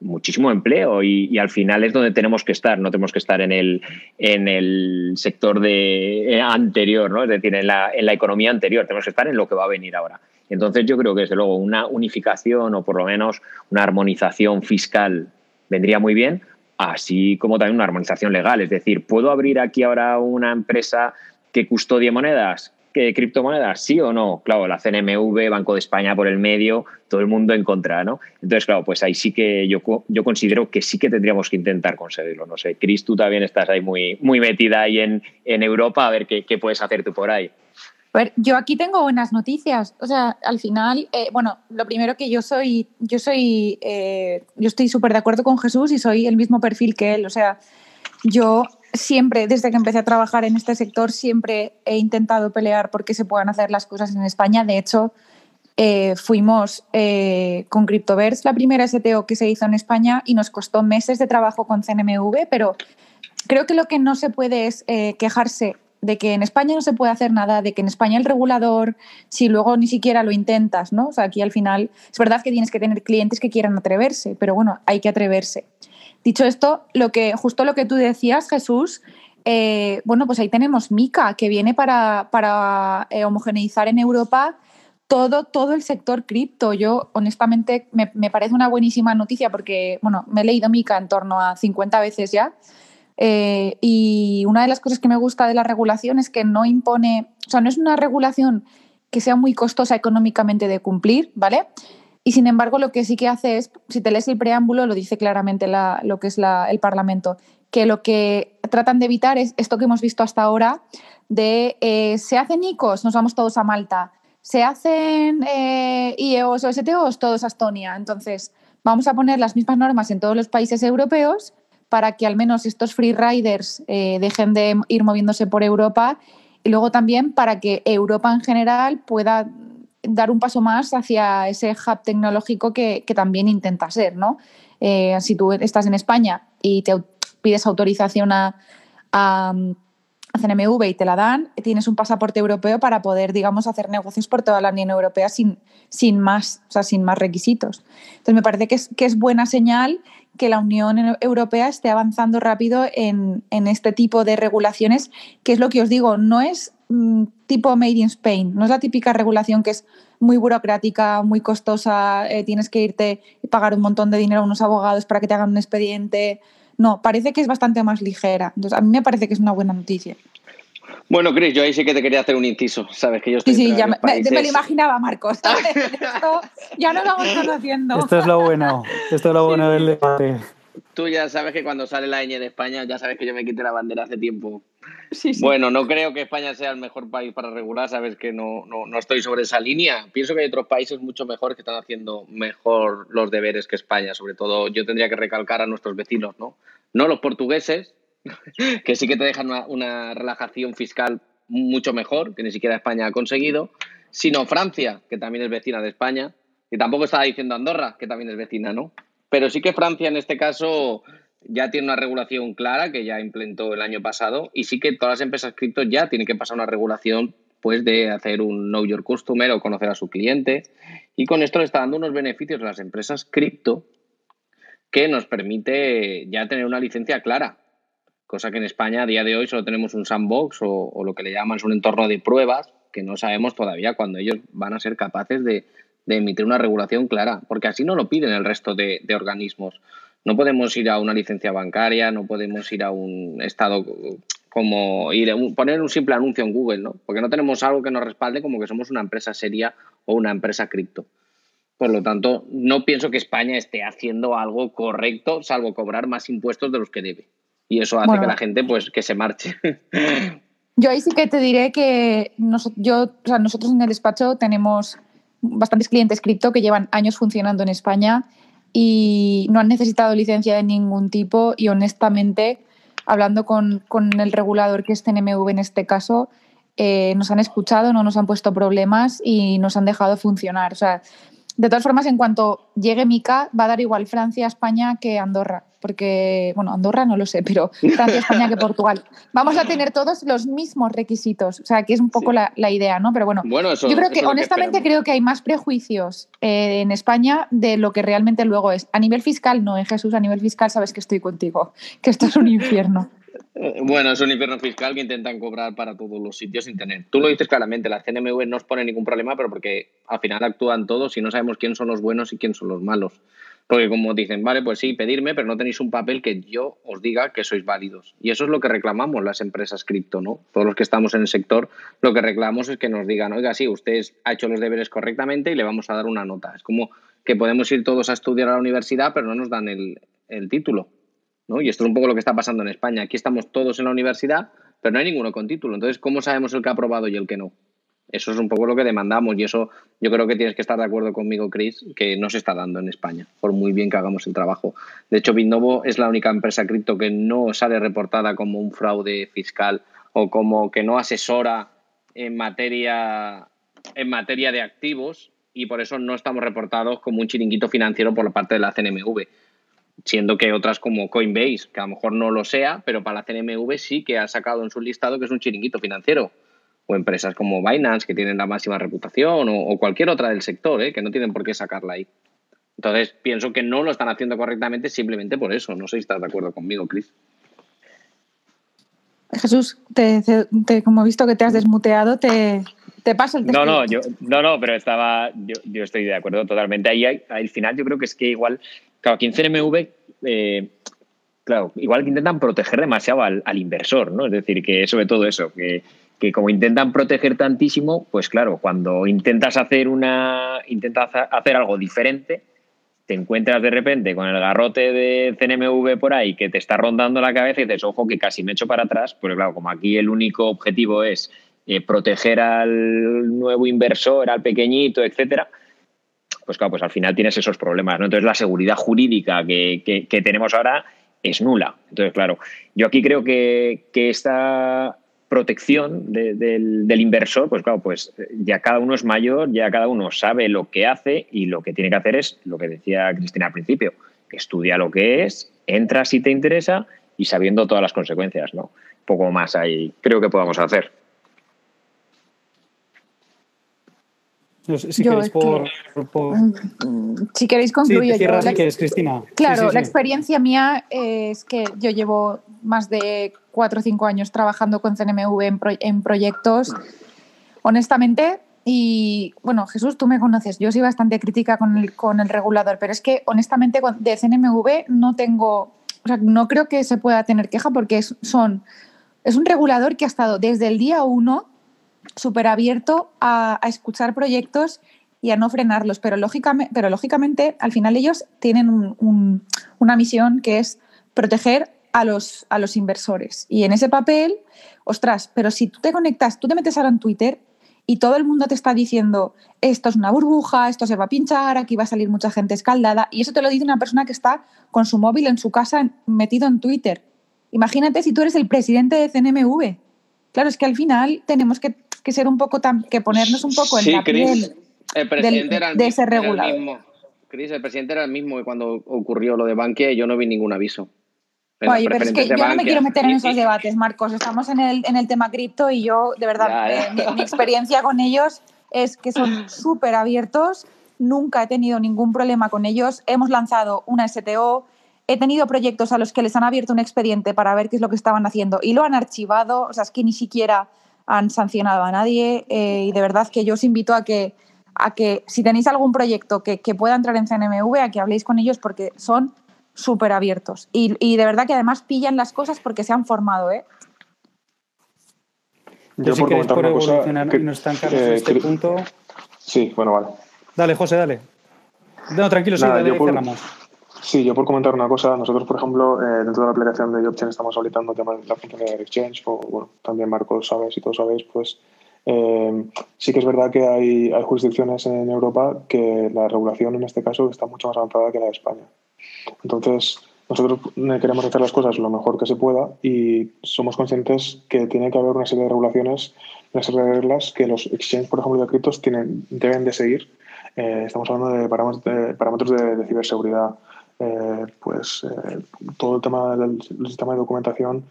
Speaker 2: muchísimo empleo y, al final es donde tenemos que estar, no tenemos que estar en el, en el sector de, eh, anterior, ¿no? es decir, en la, en la economía anterior, tenemos que estar en lo que va a venir ahora. Entonces yo creo que desde luego una unificación o por lo menos una armonización fiscal vendría muy bien, así como también una armonización legal, es decir, ¿puedo abrir aquí ahora una empresa que custodie monedas? Criptomonedas, sí o no. Claro, la CNMV, Banco de España por el medio, todo el mundo en contra, ¿no? Entonces, claro, pues ahí sí que yo, yo considero que sí que tendríamos que intentar conseguirlo. No sé, Cris, tú también estás ahí muy, muy metida ahí en, en Europa, a ver qué, qué puedes hacer tú por ahí.
Speaker 3: A ver, yo aquí tengo buenas noticias. O sea, al final, eh, bueno, lo primero que yo soy, yo soy, eh, yo estoy súper de acuerdo con Jesús y soy el mismo perfil que él. O sea, yo siempre, desde que empecé a trabajar en este sector, siempre he intentado pelear porque se puedan hacer las cosas en España. De hecho, eh, fuimos eh, con CryptoVerse la primera STO que se hizo en España y nos costó meses de trabajo con CNMV, pero creo que lo que no se puede es eh, quejarse de que en España no se puede hacer nada, de que en España el regulador, si luego ni siquiera lo intentas, ¿no? O sea, aquí al final es verdad que tienes que tener clientes que quieran atreverse, pero bueno, hay que atreverse. Dicho esto, lo que, justo lo que tú decías, Jesús, eh, bueno, pues ahí tenemos Mica, que viene para, para eh, homogeneizar en Europa todo, todo el sector cripto. Yo, honestamente, me, parece una buenísima noticia porque, bueno, me he leído Mica en torno a 50 veces ya. Eh, y una de las cosas que me gusta de la regulación es que no impone, o sea, no es una regulación que sea muy costosa económicamente de cumplir, ¿vale? Y sin embargo, lo que sí que hace es, si te lees el preámbulo, lo dice claramente lo que es el Parlamento, que lo que tratan de evitar es esto que hemos visto hasta ahora de eh, se hacen ICOs, nos vamos todos a Malta, se hacen eh, IEOs o STOs, todos a Estonia. Entonces, vamos a poner las mismas normas en todos los países europeos para que al menos estos free riders eh, dejen de ir moviéndose por Europa y luego también para que Europa en general pueda dar un paso más hacia ese hub tecnológico que, también intenta ser, ¿no? Eh, si tú estás en España y te pides autorización a, a, CNMV y te la dan, tienes un pasaporte europeo para poder, digamos, hacer negocios por toda la Unión Europea sin, sin más, o sea, sin más requisitos. Entonces, me parece que es, que es buena señal que la Unión Europea esté avanzando rápido en, en, este tipo de regulaciones, que es lo que os digo, no es Mm, tipo Made in Spain. No es la típica regulación que es muy burocrática, muy costosa, eh, tienes que irte y pagar un montón de dinero a unos abogados para que te hagan un expediente. No, parece que es bastante más ligera. Entonces, a mí me parece que es una buena noticia.
Speaker 4: Bueno, Chris, yo ahí sí que te quería hacer un inciso, ¿sabes? Que yo estoy
Speaker 3: sí, sí, ya me, me, lo imaginaba, Marcos. Esto, ya nos vamos conociendo.
Speaker 1: Esto es lo bueno, esto es lo bueno del debate.
Speaker 4: tú ya sabes que cuando sale la ñ de España, ya sabes que yo me quité la bandera hace tiempo. Bueno, no creo que España sea el mejor país para regular, sabes que no, no, no, estoy sobre esa línea. Pienso que hay otros países mucho mejores que están haciendo mejor los deberes que España. Sobre todo, yo tendría que recalcar a nuestros vecinos, ¿no? No los portugueses, que sí que te dejan una, relajación fiscal mucho mejor, que ni siquiera España ha conseguido, sino Francia, que también es vecina de España, y tampoco estaba diciendo Andorra, que también es vecina, ¿no? Pero sí que Francia en este caso ya tiene una regulación clara que ya implementó el año pasado y sí que todas las empresas cripto ya tienen que pasar una regulación pues de hacer un know your customer o conocer a su cliente y con esto le está dando unos beneficios a las empresas cripto que nos permite ya tener una licencia clara, cosa que en España a día de hoy solo tenemos un sandbox o, lo que le llaman un entorno de pruebas que no sabemos todavía cuando ellos van a ser capaces de, emitir una regulación clara, porque así no lo piden el resto de organismos. No podemos ir a una licencia bancaria, no podemos ir a un estado como ir a poner un simple anuncio en Google, ¿no? Porque no tenemos algo que nos respalde como que somos una empresa seria o una empresa cripto. Por lo tanto, no pienso que España esté haciendo algo correcto, salvo cobrar más impuestos de los que debe. Y eso hace que la gente, pues, que se marche.
Speaker 3: Yo ahí sí que te diré que yo, nosotros en el despacho tenemos bastantes clientes cripto que llevan años funcionando en España y no han necesitado licencia de ningún tipo y honestamente, hablando con, con el regulador que es CNMV en este caso, eh, nos han escuchado, no nos han puesto problemas y nos han dejado funcionar. O sea, de todas formas, en cuanto llegue Mica, va a dar igual Francia, España que Andorra porque, bueno, Andorra no lo sé, pero Francia, España que Portugal. Vamos a tener todos los mismos requisitos, o sea, que es un poco la, idea, ¿no? Pero bueno, yo creo que honestamente creo que hay más prejuicios eh, en España de lo que realmente luego es. A nivel fiscal, no, en eh, Jesús, a nivel fiscal sabes que estoy contigo, que esto es un infierno.
Speaker 4: Bueno, es un infierno fiscal que intentan cobrar para todos los sitios sin tener. Tú lo dices claramente, la CNMV no os pone ningún problema, pero porque al final actúan todos y no sabemos quién son los buenos y quién son los malos. Porque como dicen, vale, pues sí, pedirme, pero no tenéis un papel que yo os diga que sois válidos. Y eso es lo que reclamamos las empresas cripto, ¿no? Todos los que estamos en el sector, lo que reclamamos es que nos digan, oiga, sí, usted ha hecho los deberes correctamente y le vamos a dar una nota. Es como que podemos ir todos a estudiar a la universidad, pero no nos dan el, el título, ¿no? Y esto es un poco lo que está pasando en España. Aquí estamos todos en la universidad, pero no hay ninguno con título. Entonces, ¿cómo sabemos el que ha aprobado y el que no? Eso es un poco lo que demandamos y eso yo creo que tienes que estar de acuerdo conmigo, Chris, que no se está dando en España, por muy bien que hagamos el trabajo. De hecho, Bitnovo es la única empresa cripto que no sale reportada como un fraude fiscal o como que no asesora en materia, en materia de activos y por eso no estamos reportados como un chiringuito financiero por la parte de la CNMV siendo que otras como Coinbase, que a lo mejor no lo sea, pero para la CNMV sí que ha sacado en su listado que es un chiringuito financiero o empresas como Binance, que tienen la máxima reputación, o, cualquier otra del sector, ¿eh? que no tienen por qué sacarla ahí. Entonces, pienso que no lo están haciendo correctamente simplemente por eso. No sé si estás de acuerdo conmigo, Chris.
Speaker 3: Jesús, te, como he visto que te has desmuteado, te, te paso el
Speaker 2: No, no, yo, no, no, pero estaba, yo, estoy de acuerdo totalmente. Ahí, al final yo creo que es que igual, claro, aquí en CNMV, eh, claro, igual que intentan proteger demasiado al, inversor, ¿no? Es decir, que sobre todo eso, que que como intentan proteger tantísimo, pues claro, cuando intentas hacer una intentas hacer algo diferente, te encuentras de repente con el garrote de CNMV por ahí que te está rondando la cabeza y dices, ojo, que casi me echo para atrás, porque claro, como aquí el único objetivo es eh, proteger al nuevo inversor, al pequeñito, etcétera, pues claro, pues al final tienes esos problemas, ¿no? Entonces la seguridad jurídica que, que, tenemos ahora es nula. Entonces, claro, yo aquí creo que, que esta protección del, inversor, pues claro, pues ya cada uno es mayor, ya cada uno sabe lo que hace y lo que tiene que hacer es lo que decía Cristina al principio, estudia lo que es, entra si te interesa y sabiendo todas las consecuencias, ¿no? Poco más ahí creo que podamos hacer.
Speaker 3: Si, queréis por, si queréis concluyo yo.
Speaker 1: Cristina.
Speaker 3: Claro, la experiencia mía es que yo llevo más de cuatro o cinco años trabajando con CNMV en, proyectos. Honestamente, y bueno, Jesús, tú me conoces, yo soy bastante crítica con el, con el regulador, pero es que honestamente de CNMV no tengo, o sea, no creo que se pueda tener queja porque es, son, es un regulador que ha estado desde el día uno súper abierto a, escuchar proyectos y a no frenarlos, pero lógicamente, al final ellos tienen una misión que es proteger a los, a los inversores. Y en ese papel, ostras, pero si tú te conectas, tú te metes ahora en Twitter y todo el mundo te está diciendo, esto es una burbuja, esto se va a pinchar, aquí va a salir mucha gente escaldada, y eso te lo dice una persona que está con su móvil en su casa metido en Twitter. Imagínate si tú eres el presidente de CNMV. Claro, es que al final tenemos que, ser un poco, tan, que ponernos un poco en la piel
Speaker 4: el presidente era el, de ese regulador. Cris, el presidente era el mismo que cuando ocurrió lo de Bankia y yo no vi ningún aviso.
Speaker 3: Oye, pero es que yo no me quiero meter en esos debates, Marcos. Estamos en el, en el tema cripto y yo, de verdad, eh, mi, experiencia con ellos es que son súper abiertos. Nunca he tenido ningún problema con ellos. Hemos lanzado una STO. He tenido proyectos a los que les han abierto un expediente para ver qué es lo que estaban haciendo y lo han archivado. O sea, es que ni siquiera han sancionado a nadie. Eh, y de verdad que yo os invito a que, a que si tenéis algún proyecto que, que pueda entrar en CNMV, a que habléis con ellos porque son súper abiertos. Y, de verdad que además pillan las cosas porque se han formado, ¿eh?
Speaker 1: Yo, si queréis por evolucionar y no estancarnos en este punto.
Speaker 5: Sí, bueno, vale.
Speaker 1: Dale, José, dale. No, tranquilo, sí, dale,
Speaker 5: Sí, yo por comentar una cosa, nosotros, por ejemplo, eh, dentro de la aplicación de JobChain estamos habilitando temas de la función de Exchange, o bueno, también Marcos sabes y todos sabéis, pues eh, sí que es verdad que hay, jurisdicciones en Europa que la regulación en este caso está mucho más avanzada que la de España. Entonces, nosotros queremos hacer las cosas lo mejor que se pueda y somos conscientes que tiene que haber una serie de regulaciones, una serie de reglas que los exchanges, por ejemplo, de criptos tienen, deben de seguir. Eh, estamos hablando de parámetros de, ciberseguridad, eh, pues eh, todo el tema del, sistema de documentación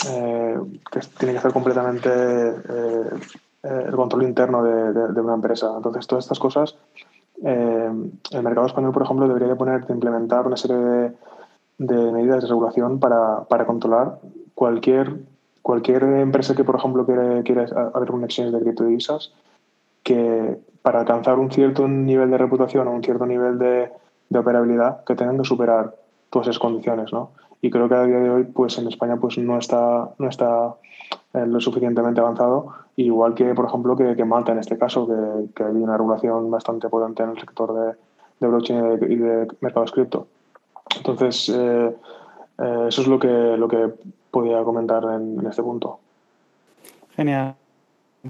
Speaker 5: que tiene que hacer completamente el control interno de, una empresa. Entonces, todas estas cosas eh, el mercado español, por ejemplo, debería de poner, de implementar una serie de, medidas de regulación para, para, controlar cualquier, cualquier empresa que, por ejemplo, quiere, quiere abrir un exchange de criptodivisas, que para alcanzar un cierto nivel de reputación o un cierto nivel de, de operabilidad, que tengan que superar todas esas condiciones, ¿no? Y creo que a día de hoy, pues en España, pues no está, no está eh, lo suficientemente avanzado, igual que, por ejemplo, que, Malta en este caso, que, hay una regulación bastante potente en el sector de, de blockchain y de, mercados cripto. Entonces, eh, eh, eso es lo que, lo que podía comentar en, este punto.
Speaker 1: Genial.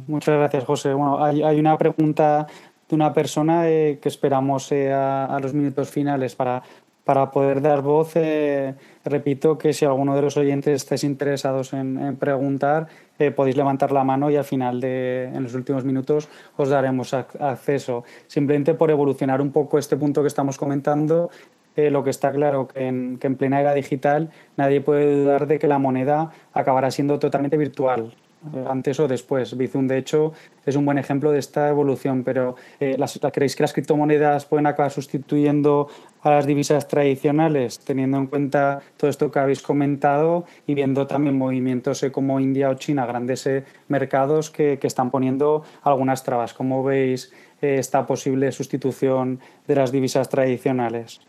Speaker 1: Muchas gracias, José. Bueno, hay, hay una pregunta de una persona que esperamos a, los minutos finales para, para poder dar voz, eh, repito que si alguno de los oyentes estáis interesados en, preguntar, eh, podéis levantar la mano y al final, de, en los últimos minutos, os daremos acceso. Simplemente por evolucionar un poco este punto que estamos comentando, eh, lo que está claro que en, que en plena era digital nadie puede dudar de que la moneda acabará siendo totalmente virtual. Eh, antes o después. Bizum, de hecho, es un buen ejemplo de esta evolución, pero eh, ¿creéis que las criptomonedas pueden acabar sustituyendo a las divisas tradicionales, teniendo en cuenta todo esto que habéis comentado y viendo también movimientos eh, como India o China, grandes mercados que, que, están poniendo algunas trabas? ¿Cómo veis esta posible sustitución de las divisas tradicionales?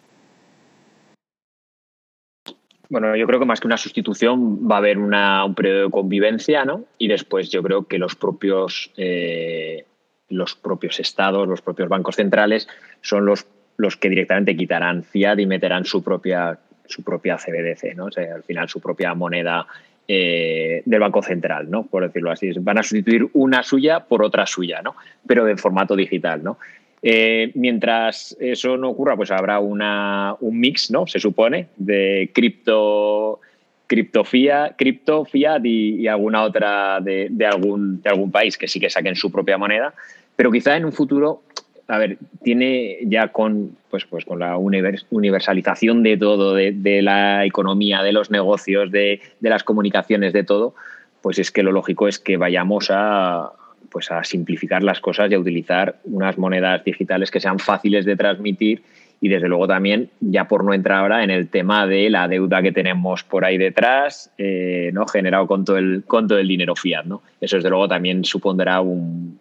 Speaker 2: Bueno, yo creo que más que una sustitución va a haber una, un periodo de convivencia, ¿no? Y después yo creo que los propios, eh, los propios estados, los propios bancos centrales son los, los que directamente quitarán fiat y meterán su propia, su propia CBDC, ¿no? O sea, al final su propia moneda eh, del Banco Central, ¿no? Por decirlo así. Van a sustituir una suya por otra suya, ¿no? Pero en formato digital, ¿no? Eh, mientras eso no ocurra, pues habrá una, un mix, ¿no? Se supone, de cripto, cripto fiat, cripto, fiat y, alguna otra de, de, algún, de algún país que sí que saquen su propia moneda. Pero quizá en un futuro, a ver, tiene ya con, pues, pues con la universalización de todo, de, de la economía, de los negocios, de, de las comunicaciones, de todo, pues es que lo lógico es que vayamos a, pues a simplificar las cosas y a utilizar unas monedas digitales que sean fáciles de transmitir y desde luego también, ya por no entrar ahora en el tema de la deuda que tenemos por ahí detrás, eh, ¿no? generado con todo, el, con todo el dinero fiat. ¿no? Eso desde luego también supondrá un,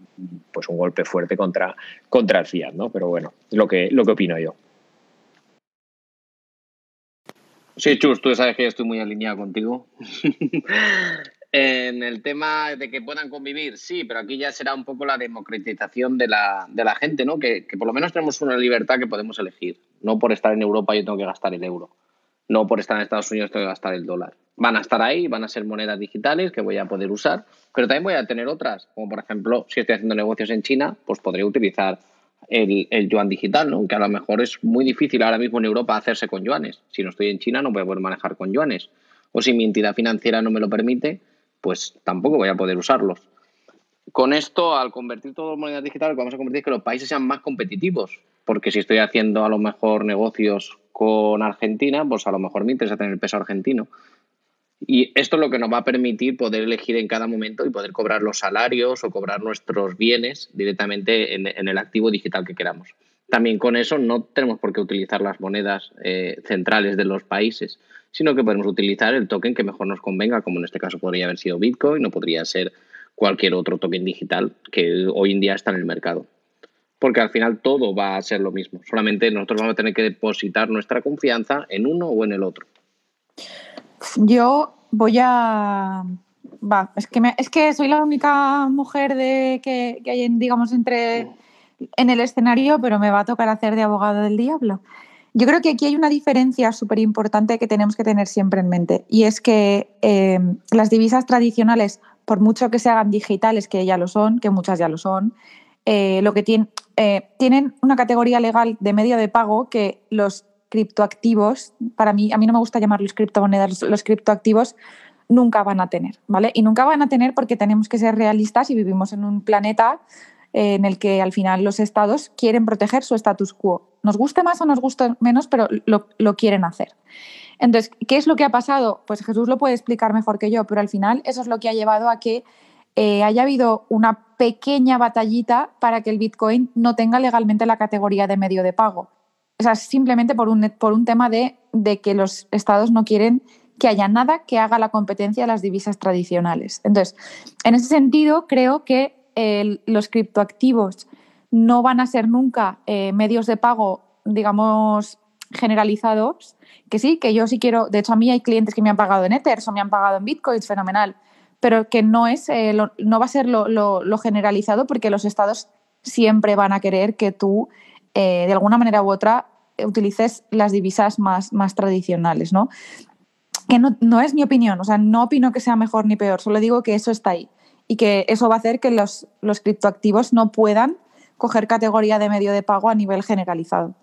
Speaker 2: pues un golpe fuerte contra, contra el fiat, ¿no? pero bueno, es lo que, lo que opino yo.
Speaker 4: Sí, Chus, tú sabes que estoy muy alineado contigo. En el tema de que puedan convivir, sí, pero aquí ya será un poco la democratización de la, de la gente, ¿no? Que, que, por lo menos tenemos una libertad que podemos elegir. No por estar en Europa yo tengo que gastar el euro. No por estar en Estados Unidos tengo que gastar el dólar. Van a estar ahí, van a ser monedas digitales que voy a poder usar, pero también voy a tener otras, como por ejemplo, si estoy haciendo negocios en China, pues podría utilizar el, el, yuan digital, ¿no? que a lo mejor es muy difícil ahora mismo en Europa hacerse con yuanes. Si no estoy en China no voy a poder manejar con yuanes. O si mi entidad financiera no me lo permite, pues tampoco voy a poder usarlos. Con esto, al convertir todo en moneda digital, vamos a convertir que los países sean más competitivos. Porque si estoy haciendo a lo mejor negocios con Argentina, pues a lo mejor me interesa tener el peso argentino. Y esto es lo que nos va a permitir poder elegir en cada momento y poder cobrar los salarios o cobrar nuestros bienes directamente en, en el activo digital que queramos. También con eso no tenemos por qué utilizar las monedas eh, centrales de los países, sino que podemos utilizar el token que mejor nos convenga, como en este caso podría haber sido Bitcoin o podría ser cualquier otro token digital que hoy en día está en el mercado porque al final todo va a ser lo mismo. Solamente nosotros vamos a tener que depositar nuestra confianza en uno o en el otro.
Speaker 3: Yo voy a... Va, es que, me, es que soy la única mujer de, que, que hay, en, digamos, entre en el escenario, pero me va a tocar hacer de abogado del diablo. Yo creo que aquí hay una diferencia súper importante que tenemos que tener siempre en mente y es que eh, las divisas tradicionales, por mucho que se hagan digitales, que ya lo son, que muchas ya lo son, eh, lo que tienen, eh, tienen una categoría legal de medio de pago que los criptoactivos, para mí, a mí no me gusta llamarlos criptomonedas, los criptoactivos nunca van a tener, ¿vale? Y nunca van a tener porque tenemos que ser realistas y vivimos en un planeta en el que al final los estados quieren proteger su status quo. Nos guste más o nos guste menos, pero lo, lo quieren hacer. Entonces, ¿qué es lo que ha pasado? Pues Jesús lo puede explicar mejor que yo, pero al final eso es lo que ha llevado a que eh, haya habido una pequeña batallita para que el Bitcoin no tenga legalmente la categoría de medio de pago. O sea, simplemente por un, por un tema de, de que los estados no quieren que haya nada que haga la competencia de las divisas tradicionales. Entonces, en ese sentido, creo que los criptoactivos no van a ser nunca eh, medios de pago, digamos, generalizados, que sí, que yo sí quiero, de hecho a mí hay clientes que me han pagado en Ether o me han pagado en Bitcoin, fenomenal, pero que no, es, eh, lo, no va a ser lo, lo, lo, generalizado porque los estados siempre van a querer que tú, eh, de alguna manera u otra, utilices las divisas más, más tradicionales, ¿no? Que no, no, es mi opinión, o sea, no opino que sea mejor ni peor, solo digo que eso está ahí y que eso va a hacer que los, los criptoactivos no puedan coger categoría de medio de pago a nivel generalizado.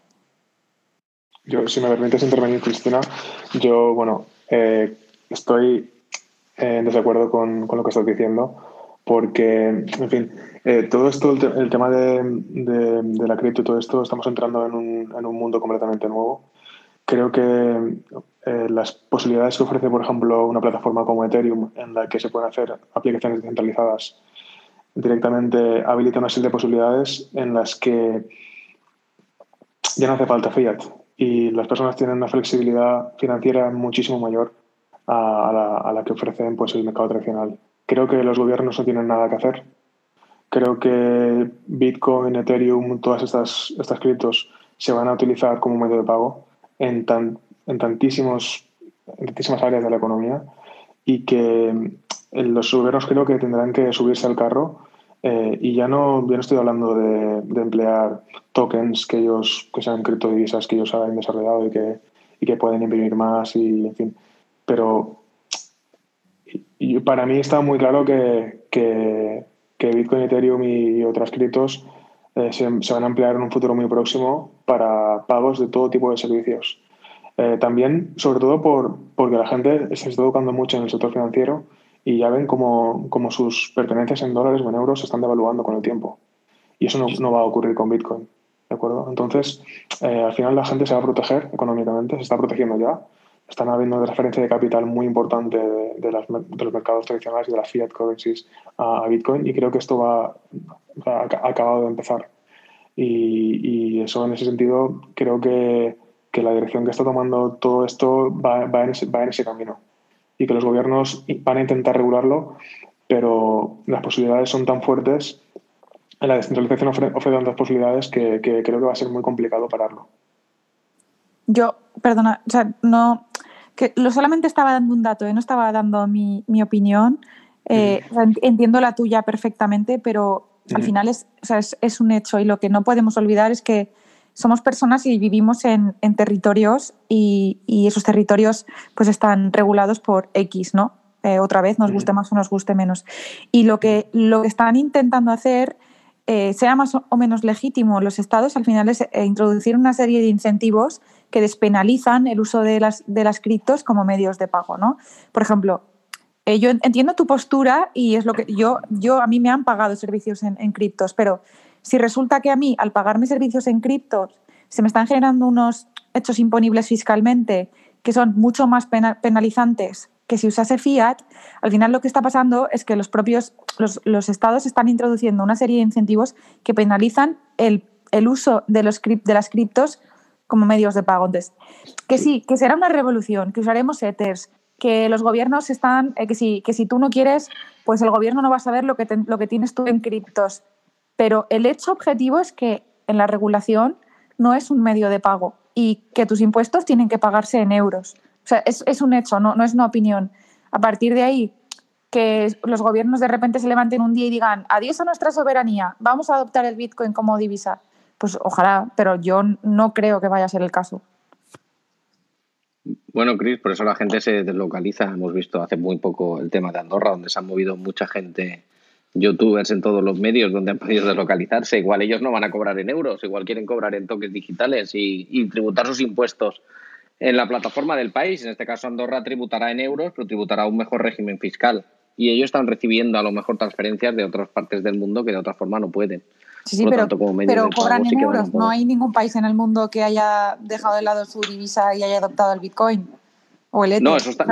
Speaker 5: Yo, si me permites intervenir, Cristina, yo, bueno, eh, estoy en desacuerdo con, con, lo que estás diciendo, porque, en fin, eh, todo esto, el tema de, de, de, la cripto y todo esto, estamos entrando en un, en un mundo completamente nuevo. Creo que eh, las posibilidades que ofrece, por ejemplo, una plataforma como Ethereum, en la que se pueden hacer aplicaciones descentralizadas, directamente habilita una serie de posibilidades en las que ya no hace falta fiat y las personas tienen una flexibilidad financiera muchísimo mayor a, la, a la, que ofrecen pues, el mercado tradicional. Creo que los gobiernos no tienen nada que hacer. Creo que Bitcoin, Ethereum, todas estas, estas criptos se van a utilizar como medio de pago en, tan, en, tantísimos, tantísimas áreas de la economía y que los gobiernos creo que tendrán que subirse al carro eh, y ya no, ya no estoy hablando de, de, emplear tokens que ellos, que sean criptodivisas que ellos hayan desarrollado y que, y que pueden imprimir más y en fin pero para mí está muy claro que, que, Bitcoin, Ethereum y, otras criptos eh, se, van a emplear en un futuro muy próximo para pagos de todo tipo de servicios. Eh, también, sobre todo, por, porque la gente se está educando mucho en el sector financiero y ya ven cómo, cómo sus pertenencias en dólares o en euros se están devaluando con el tiempo. Y eso no, no va a ocurrir con Bitcoin. ¿De acuerdo? Entonces, eh, al final la gente se va a proteger económicamente, se está protegiendo ya están habiendo de referencia de capital muy importante de, de, las, de, los mercados tradicionales y de las fiat currencies a, a Bitcoin y creo que esto va, va, ha acabado de empezar. Y, y, eso en ese sentido creo que, que, la dirección que está tomando todo esto va, va, en ese, va en ese camino y que los gobiernos van a intentar regularlo, pero las posibilidades son tan fuertes, la descentralización ofrece, ofrece tantas posibilidades que, que creo que va a ser muy complicado pararlo.
Speaker 3: Yo, perdona, o sea, no, que lo solamente estaba dando un dato, ¿eh? no estaba dando mi, mi opinión. Eh, o sea, entiendo la tuya perfectamente, pero al final es, o sea, es, es, un hecho y lo que no podemos olvidar es que, somos personas y vivimos en, territorios y, esos territorios pues están regulados por X, ¿no? Eh, otra vez, nos guste más o nos guste menos. Y lo que, lo que están intentando hacer, eh, sea más o menos legítimo los estados, al final es eh, introducir una serie de incentivos que despenalizan el uso de las, de las criptos como medios de pago, ¿no? Por ejemplo, yo entiendo tu postura y es lo que yo, yo a mí me han pagado servicios en, en criptos, pero si resulta que a mí, al pagarme servicios en criptos, se me están generando unos hechos imponibles fiscalmente que son mucho más penalizantes que si usase fiat, al final lo que está pasando es que los propios los, estados están introduciendo una serie de incentivos que penalizan el, uso de, los, de las criptos como medios de pago. Entonces, que sí, que será una revolución, que usaremos Ethers, que los gobiernos están, eh, que, si, que si tú no quieres, pues el gobierno no va a saber lo que, lo que tienes tú en criptos. Pero el hecho objetivo es que en la regulación no es un medio de pago y que tus impuestos tienen que pagarse en euros. O sea, es, un hecho, no, no es una opinión. A partir de ahí, que los gobiernos de repente se levanten un día y digan, adiós a nuestra soberanía, vamos a adoptar el Bitcoin como divisa. Pues ojalá, pero yo no creo que vaya a ser el caso.
Speaker 4: Bueno, Cris, por eso la gente se deslocaliza. Hemos visto hace muy poco el tema de Andorra, donde se han movido mucha gente youtubers en todos los medios donde han podido deslocalizarse. Igual ellos no van a cobrar en euros, igual quieren cobrar en toques digitales y, tributar sus impuestos en la plataforma del país. En este caso Andorra tributará en euros, pero tributará un mejor régimen fiscal. Y ellos están recibiendo a lo mejor transferencias de otras partes del mundo que de otra forma no pueden.
Speaker 3: Sí, sí, pero, pero cobran en euros. No hay ningún país en el mundo que haya dejado de lado su divisa y haya adoptado el Bitcoin. O el
Speaker 4: No, eso está.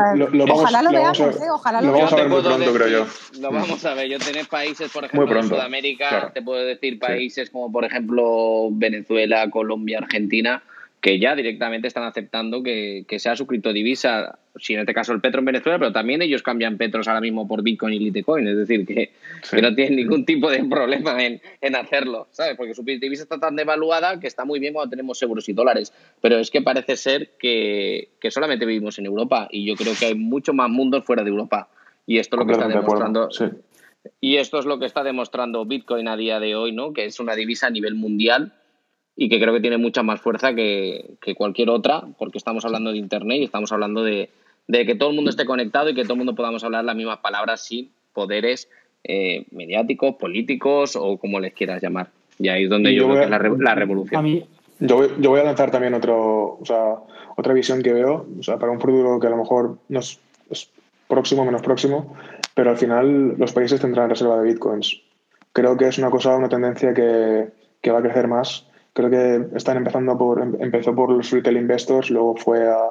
Speaker 3: ojalá lo, veamos, ¿eh? Ojalá lo,
Speaker 5: vamos a ver muy pronto, creo yo.
Speaker 4: Lo vamos a ver. Yo tenés países, por ejemplo, en Sudamérica, te puedo decir países como, por ejemplo, Venezuela, Colombia, Argentina, que ya directamente están aceptando que, sea su criptodivisa, si en este caso el petro en Venezuela, pero también ellos cambian petros ahora mismo por Bitcoin y Litecoin, es decir, que, no tienen ningún tipo de problema en, hacerlo, ¿sabes? Porque su divisa está tan devaluada que está muy bien cuando tenemos euros y dólares, pero es que parece ser que, solamente vivimos en Europa y yo creo que hay mucho más mundos fuera de Europa y esto es lo que está demostrando. Y esto es lo que está demostrando Bitcoin a día de hoy, ¿no? Que es una divisa a nivel mundial y que creo que tiene mucha más fuerza que, cualquier otra, porque estamos hablando de Internet y estamos hablando de, que todo el mundo esté conectado y que todo el mundo podamos hablar las mismas palabras sin poderes eh, mediáticos, políticos o como les quieras llamar. Y ahí es donde yo, creo que es la, revolución.
Speaker 5: A mí, yo, voy, yo voy a lanzar también otro, o sea, otra visión que veo, o sea, para un futuro que a lo mejor no es, es próximo, menos próximo, pero al final los países tendrán reserva de bitcoins. Creo que es una cosa, una tendencia que, que va a crecer más Creo que están empezando por, em, empezó por los retail investors, luego fue a,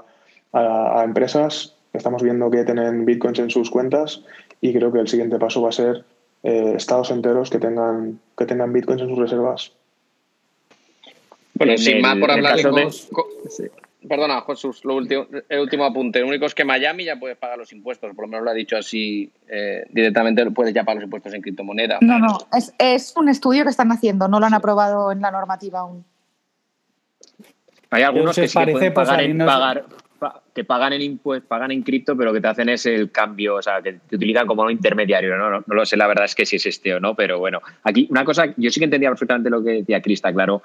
Speaker 5: a, empresas. Estamos viendo que tienen bitcoins en sus cuentas y creo que el siguiente paso va a ser eh, estados enteros que tengan, que tengan bitcoins en sus reservas.
Speaker 4: Bueno, sin más por hablar de, Perdona, Jesús, lo último, el último apunte. Lo único es que Miami ya puedes pagar los impuestos, por lo menos lo ha dicho así eh, directamente, puedes ya pagar los impuestos en criptomoneda.
Speaker 3: No, no, es, es, un estudio que están haciendo, no lo han aprobado en la normativa aún.
Speaker 2: Hay algunos que sí que pueden pagar, en, pagar que pagan en impuestos, pagan en cripto, pero lo que te hacen es el cambio, o sea, que te utilizan como un intermediario, ¿no? ¿no? lo sé, la verdad es que si es este o no, pero bueno, aquí una cosa, yo sí que entendía perfectamente lo que decía Crista, claro,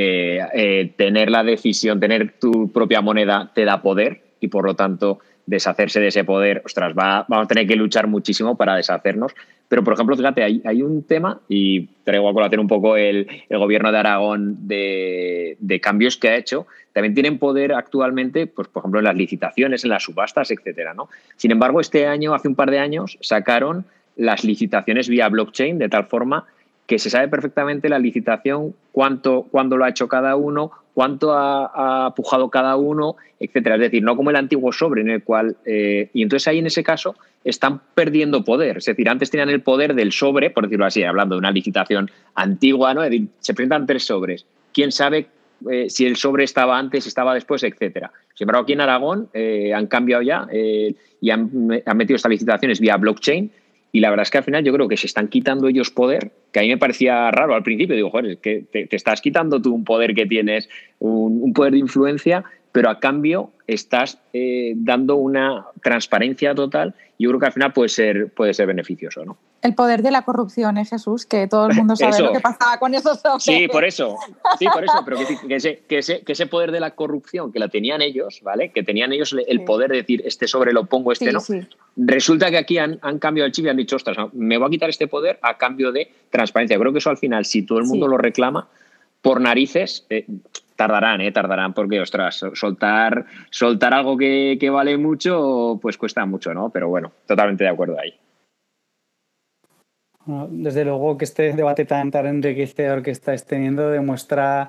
Speaker 2: eh, eh, tener la decisión, tener tu propia moneda te da poder y por lo tanto deshacerse de ese poder, ostras, va, vamos a tener que luchar muchísimo para deshacernos. Pero, por ejemplo, fíjate, hay, un tema, y traigo a colación un poco el, el gobierno de Aragón de, de, cambios que ha hecho. También tienen poder actualmente, pues, por ejemplo, en las licitaciones, en las subastas, etcétera, ¿no? Sin embargo, este año, hace un par de años, sacaron las licitaciones vía blockchain de tal forma que se sabe perfectamente la licitación, cuánto, cuándo lo ha hecho cada uno, cuánto ha, pujado cada uno, etcétera. Es decir, no como el antiguo sobre en el cual. Eh, y entonces ahí en ese caso están perdiendo poder. Es decir, antes tenían el poder del sobre, por decirlo así, hablando de una licitación antigua, ¿no? Es decir, se presentan tres sobres. ¿Quién sabe eh, si el sobre estaba antes, estaba después, etcétera? Sin embargo, aquí en Aragón eh, han cambiado ya y han, han metido estas licitaciones vía blockchain y la verdad es que al final yo creo que se están quitando ellos poder, que a mí me parecía raro al principio. Digo, joder, es que te, estás quitando tú un poder que tienes, un, poder de influencia, pero a cambio estás eh, dando una transparencia total. Y yo creo que al final puede ser, puede ser beneficioso, ¿no?
Speaker 3: El poder de la corrupción, ¿eh, Jesús? Que todo el mundo sabe lo que pasaba con esos
Speaker 2: Sí, por eso. Sí, por eso. Pero que, ese, que, ese, poder de la corrupción que la tenían ellos, ¿vale? Que tenían ellos el poder de decir, este sobre lo pongo, este no. Resulta que aquí han, cambiado el chip y han dicho, ostras, me voy a quitar este poder a cambio de transparencia. Creo que eso al final, si todo el mundo lo reclama, por narices, eh, tardarán, ¿eh? Tardarán, porque, ostras, soltar, soltar algo que, que vale mucho, pues cuesta mucho, ¿no? Pero bueno, totalmente de acuerdo ahí.
Speaker 1: Desde luego que este debate tan, tan enriquecedor que estáis teniendo demuestra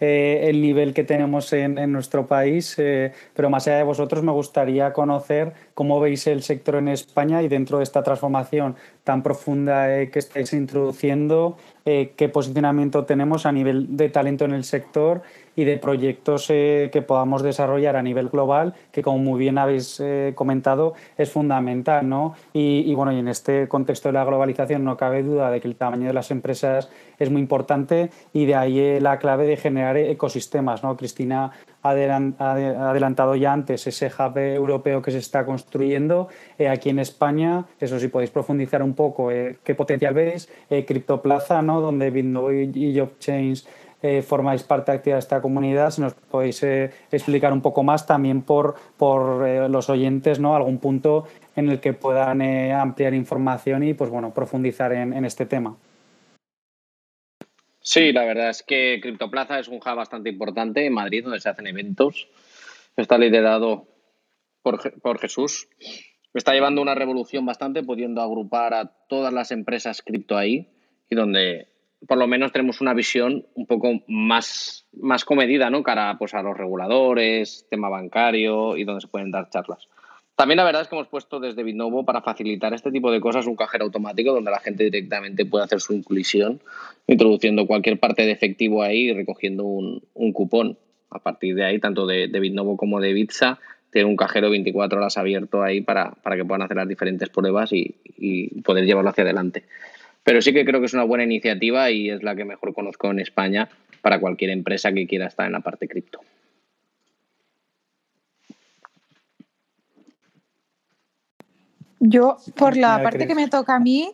Speaker 1: eh, el nivel que tenemos en, en nuestro país, eh, pero más allá de vosotros me gustaría conocer cómo veis el sector en España y dentro de esta transformación tan profunda eh, que estáis introduciendo, qué posicionamiento tenemos a nivel de talento en el sector y de proyectos eh, que podamos desarrollar a nivel global, que como muy bien habéis eh, comentado, es fundamental. ¿no? Y, bueno, y en este contexto de la globalización no cabe duda de que el tamaño de las empresas es muy importante y de ahí eh, la clave de generar ecosistemas. ¿no? Cristina ha adelantado ya antes ese hub europeo que se está construyendo aquí en España. Eso sí, podéis profundizar un poco qué potencial veis. Criptoplaza, ¿no? donde Bitcoin y JobChains eh, formáis parte activa de esta comunidad, si nos podéis eh, explicar un poco más también por, por eh, los oyentes, ¿no? Algún punto en el que puedan ampliar información y pues bueno, profundizar en, este tema.
Speaker 4: Sí, la verdad es que Criptoplaza es un hub bastante importante en Madrid donde se hacen eventos. Está liderado por, por Jesús. Está llevando una revolución bastante, pudiendo agrupar a todas las empresas cripto ahí y donde por lo menos tenemos una visión un poco más, más comedida, ¿no? Cara pues, a los reguladores, tema bancario y donde se pueden dar charlas. También la verdad es que hemos puesto desde Bitnovo para facilitar este tipo de cosas un cajero automático donde la gente directamente puede hacer su inclusión, introduciendo cualquier parte de efectivo ahí y recogiendo un, un cupón. A partir de ahí, tanto de, de Bitnovo como de Bitsa, tiene un cajero 24 horas abierto ahí para, para que puedan hacer las diferentes pruebas y, y poder llevarlo hacia adelante. Pero sí que creo que es una buena iniciativa y es la que mejor conozco en España para cualquier empresa que quiera estar en la parte cripto.
Speaker 3: Yo, por la parte que me toca a mí,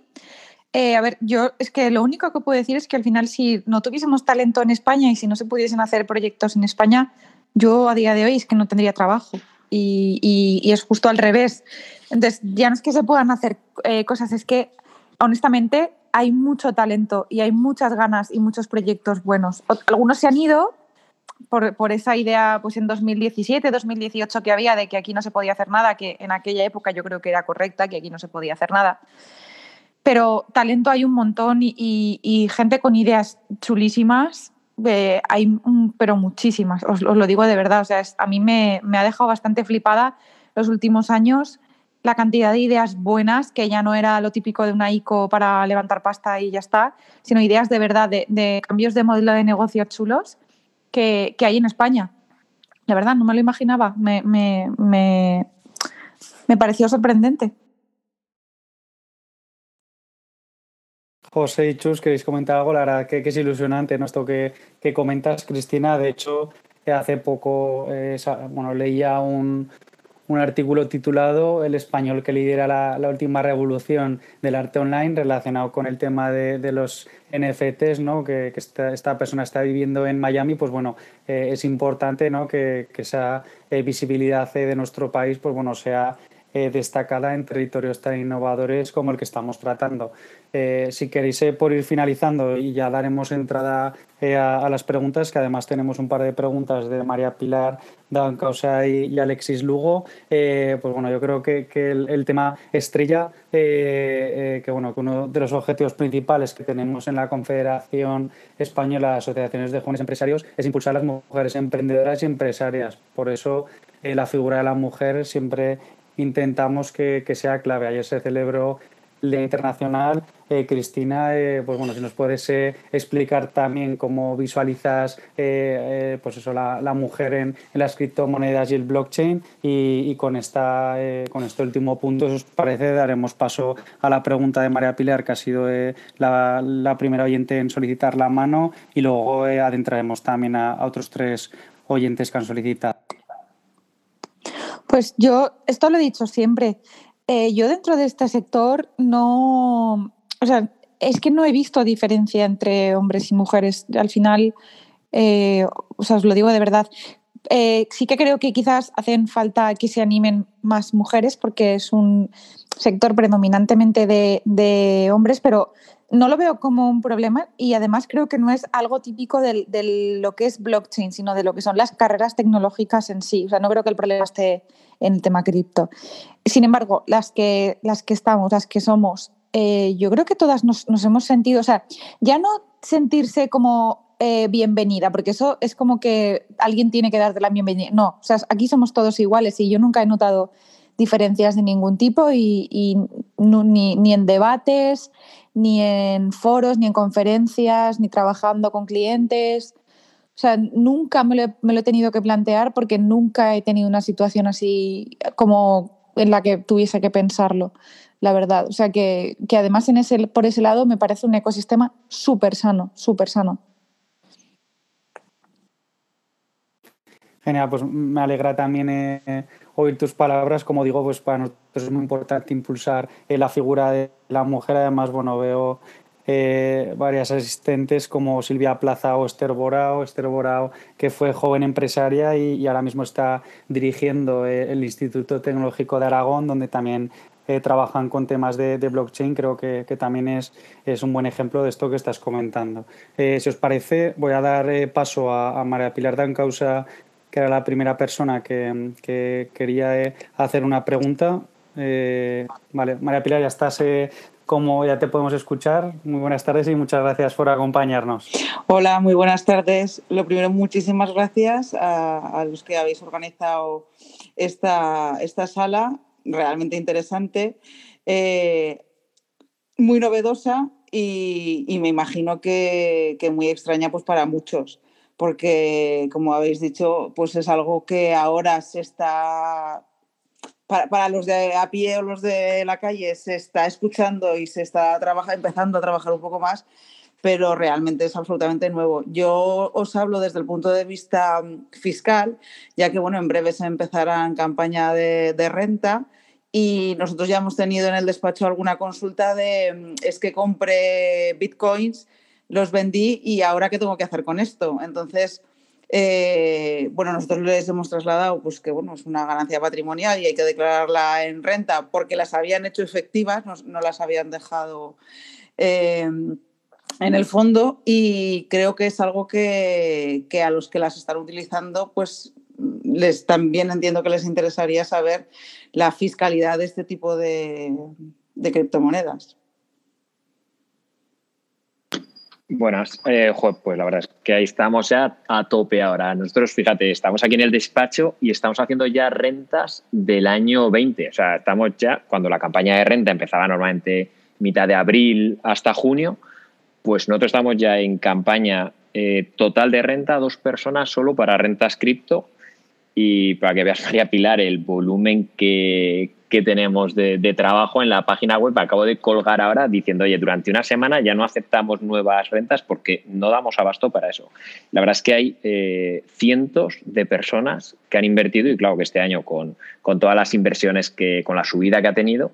Speaker 3: eh, a ver, yo es que lo único que puedo decir es que al final si no tuviésemos talento en España y si no se pudiesen hacer proyectos en España, yo a día de hoy es que no tendría trabajo. Y, es justo al revés. Entonces, ya no es que se puedan hacer eh, cosas, es que honestamente hay mucho talento y hay muchas ganas y muchos proyectos buenos. Algunos se han ido por, esa idea pues en 2017, 2018 que había de que aquí no se podía hacer nada, que en aquella época yo creo que era correcta, que aquí no se podía hacer nada. Pero talento hay un montón y, gente con ideas chulísimas, eh, hay pero muchísimas, os, lo digo de verdad. O sea, a mí me ha dejado bastante flipada los últimos años la cantidad de ideas buenas, que ya no era lo típico de una ICO para levantar pasta y ya está, sino ideas de verdad, de, cambios de modelo de negocio chulos que, hay en España. La verdad, no me lo imaginaba. Me, me, pareció sorprendente.
Speaker 1: José y Chus, queréis comentar algo, la verdad que, es ilusionante ¿no? esto que, comentas, Cristina. De hecho, hace poco eh, bueno, leía un, un artículo titulado El español que lidera la, última revolución del arte online relacionado con el tema de, los NFTs, ¿no? que, esta, persona está viviendo en Miami, pues bueno, eh, es importante ¿no? que, esa eh, visibilidad de nuestro país pues bueno, sea eh, destacada en territorios tan innovadores como el que estamos tratando. Eh, si queréis, eh, por ir finalizando y ya daremos entrada a, las preguntas, que además tenemos un par de preguntas de María Pilar, Dan Causa y, Alexis Lugo, pues bueno, yo creo que, el, tema estrella, que bueno, que uno de los objetivos principales que tenemos en la Confederación Española de Asociaciones de Jóvenes Empresarios es impulsar a las mujeres emprendedoras y empresarias. Por eso la figura de la mujer siempre intentamos que, sea clave. Ayer se celebró el Día Internacional. Eh, Cristina, eh, pues bueno, si nos puedes eh, explicar también cómo visualizas pues eso, la, mujer en, las criptomonedas y el blockchain. Y, con, esta, con este último punto, si os parece, daremos paso a la pregunta de María Pilar, que ha sido la, la, primera oyente en solicitar la mano, y luego adentraremos también a otros tres oyentes que han solicitado.
Speaker 3: Pues yo, esto lo he dicho siempre, eh, yo dentro de este sector no, o sea, es que no he visto diferencia entre hombres y mujeres. Al final, eh, o sea, os lo digo de verdad. Eh, sí que creo que quizás hacen falta que se animen más mujeres porque es un sector predominantemente de, hombres, pero no lo veo como un problema y además creo que no es algo típico de, de, lo que es blockchain, sino de lo que son las carreras tecnológicas en sí. O sea, no creo que el problema esté en el tema cripto. Sin embargo, las que, las que estamos, las que somos, eh, yo creo que todas nos, nos, hemos sentido, o sea, ya no sentirse como eh, bienvenida, porque eso es como que alguien tiene que darte la bienvenida. No, o sea, aquí somos todos iguales y yo nunca he notado diferencias de ningún tipo y, ni, en debates, ni en foros, ni en conferencias, ni trabajando con clientes. O sea, nunca me lo, he, tenido que plantear porque nunca he tenido una situación así como en la que tuviese que pensarlo, la verdad. O sea, que, además por ese lado me parece un ecosistema súper sano, súper sano.
Speaker 1: Genial, pues me alegra también eh, oír tus palabras. Como digo, pues para nosotros es muy importante impulsar eh, la figura de la mujer. Además, bueno, veo eh, varias asistentes como Silvia Plaza o Esther Borao, Esther Borao que fue joven empresaria y, ahora mismo está dirigiendo el Instituto Tecnológico de Aragón, donde también trabajan con temas de, blockchain. Creo que, también es, es un buen ejemplo de esto que estás comentando. Si os parece, voy a dar paso a, a María Pilar Dancausa, que era la primera persona que, que quería hacer una pregunta. vale, María Pilar, ya estás como ya te podemos escuchar. Muy buenas tardes y muchas gracias por acompañarnos.
Speaker 6: Hola, muy buenas tardes. Lo primero, muchísimas gracias a, los que habéis organizado esta, esta sala, realmente interesante, eh, muy novedosa y, y me imagino que, que, muy extraña pues, para muchos, porque como habéis dicho, pues es algo que ahora se está para, para, los de a pie o los de la calle se está escuchando y se está trabaja, empezando a trabajar un poco más, pero realmente es absolutamente nuevo. Yo os hablo desde el punto de vista mm, fiscal, ya que bueno, en breve se empezará en campaña de, de renta y nosotros ya hemos tenido en el despacho alguna consulta de mm, es que compré bitcoins, los vendí y ahora qué tengo que hacer con esto. Entonces, eh, bueno, nosotros les hemos trasladado pues que bueno, es una ganancia patrimonial y hay que declararla en renta porque las habían hecho efectivas, no, no las habían dejado eh, en el fondo y creo que es algo que, que, a los que las están utilizando pues les también entiendo que les interesaría saber la fiscalidad de este tipo de, de criptomonedas.
Speaker 2: Buenas, eh, pues la verdad es que ahí estamos ya a tope ahora. Nosotros, fíjate, estamos aquí en el despacho y estamos haciendo ya rentas del año 20. O sea, estamos ya, cuando la campaña de renta empezaba normalmente mitad de abril hasta junio, pues nosotros estamos ya en campaña eh, total de renta, dos personas solo para rentas cripto. Y para que veas, María Pilar, el volumen que, que tenemos de, de, trabajo en la página web. Acabo de colgar ahora diciendo, oye, durante una semana ya no aceptamos nuevas rentas porque no damos abasto para eso. La verdad es que hay eh, cientos de personas que han invertido y claro que este año con, con todas las inversiones que, con la subida que ha tenido,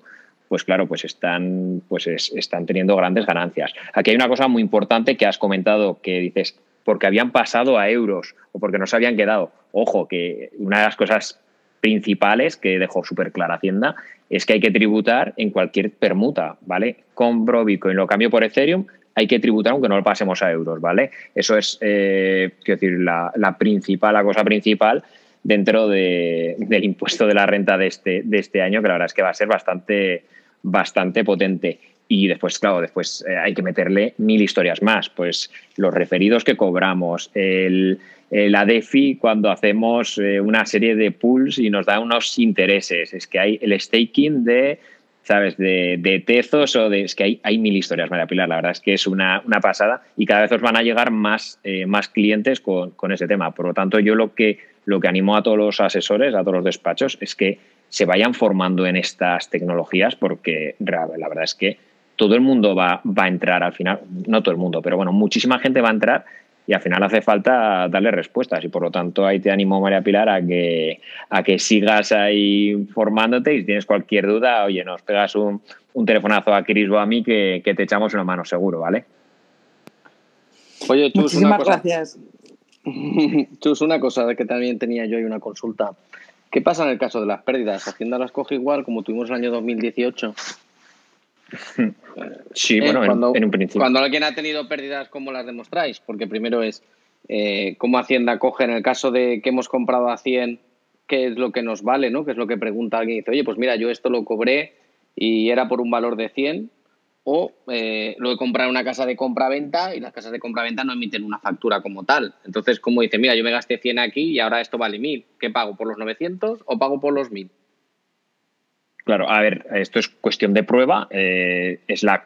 Speaker 2: pues claro, pues están, pues es, están teniendo grandes ganancias. Aquí hay una cosa muy importante que has comentado que dices, porque habían pasado a euros o porque no se habían quedado. Ojo, que una de las cosas principales que dejó súper clara Hacienda es que hay que tributar en cualquier permuta, ¿vale? Compro Bitcoin, lo cambio por Ethereum, hay que tributar aunque no lo pasemos a euros, ¿vale? Eso es, eh, quiero decir, la, principal, la cosa principal dentro de, del impuesto de la renta de este, de este año, que la verdad es que va a ser bastante, bastante potente. Y después, claro, después eh, hay que meterle mil historias más. Pues los referidos que cobramos, el, la DeFi cuando hacemos eh, una serie de pools y nos da unos intereses. Es que hay el staking de, ¿sabes? De, de tezos o de... Es que hay, hay mil historias, María Pilar. La verdad es que es una, una pasada y cada vez os van a llegar más, eh, más clientes con, con, ese tema. Por lo tanto, yo lo que, lo que animo a todos los asesores, a todos los despachos, es que se vayan formando en estas tecnologías porque la verdad es que todo el mundo va, va a entrar al final, no todo el mundo, pero bueno, muchísima gente va a entrar y al final hace falta darle respuestas y por lo tanto ahí te animo María Pilar a que, a que sigas ahí formándote y si tienes cualquier duda, oye, nos pegas un, un telefonazo a Cris o a mí que, que, te echamos una mano seguro, ¿vale?
Speaker 6: Oye, Chus, Muchísimas
Speaker 4: una cosa, gracias. Chus, una cosa que también tenía yo y una consulta. ¿Qué pasa en el caso de las pérdidas? ¿Hacienda las coge igual como tuvimos el año 2018?
Speaker 2: Sí, eh, bueno,
Speaker 4: cuando,
Speaker 2: en, un principio.
Speaker 4: Cuando alguien ha tenido pérdidas, ¿cómo las demostráis? Porque primero es eh, cómo Hacienda coge en el caso de que hemos comprado a 100, qué es lo que nos vale, ¿no? ¿Qué es lo que pregunta alguien y dice, oye, pues mira, yo esto lo cobré y era por un valor de 100 o eh, lo he comprado en una casa de compra-venta y las casas de compra-venta no emiten una factura como tal. Entonces, como dice, mira, yo me gasté 100 aquí y ahora esto vale 1000. ¿Qué pago? ¿Por los 900 o pago por los 1000?
Speaker 2: Claro, a ver, esto es cuestión de prueba, eh, es, la,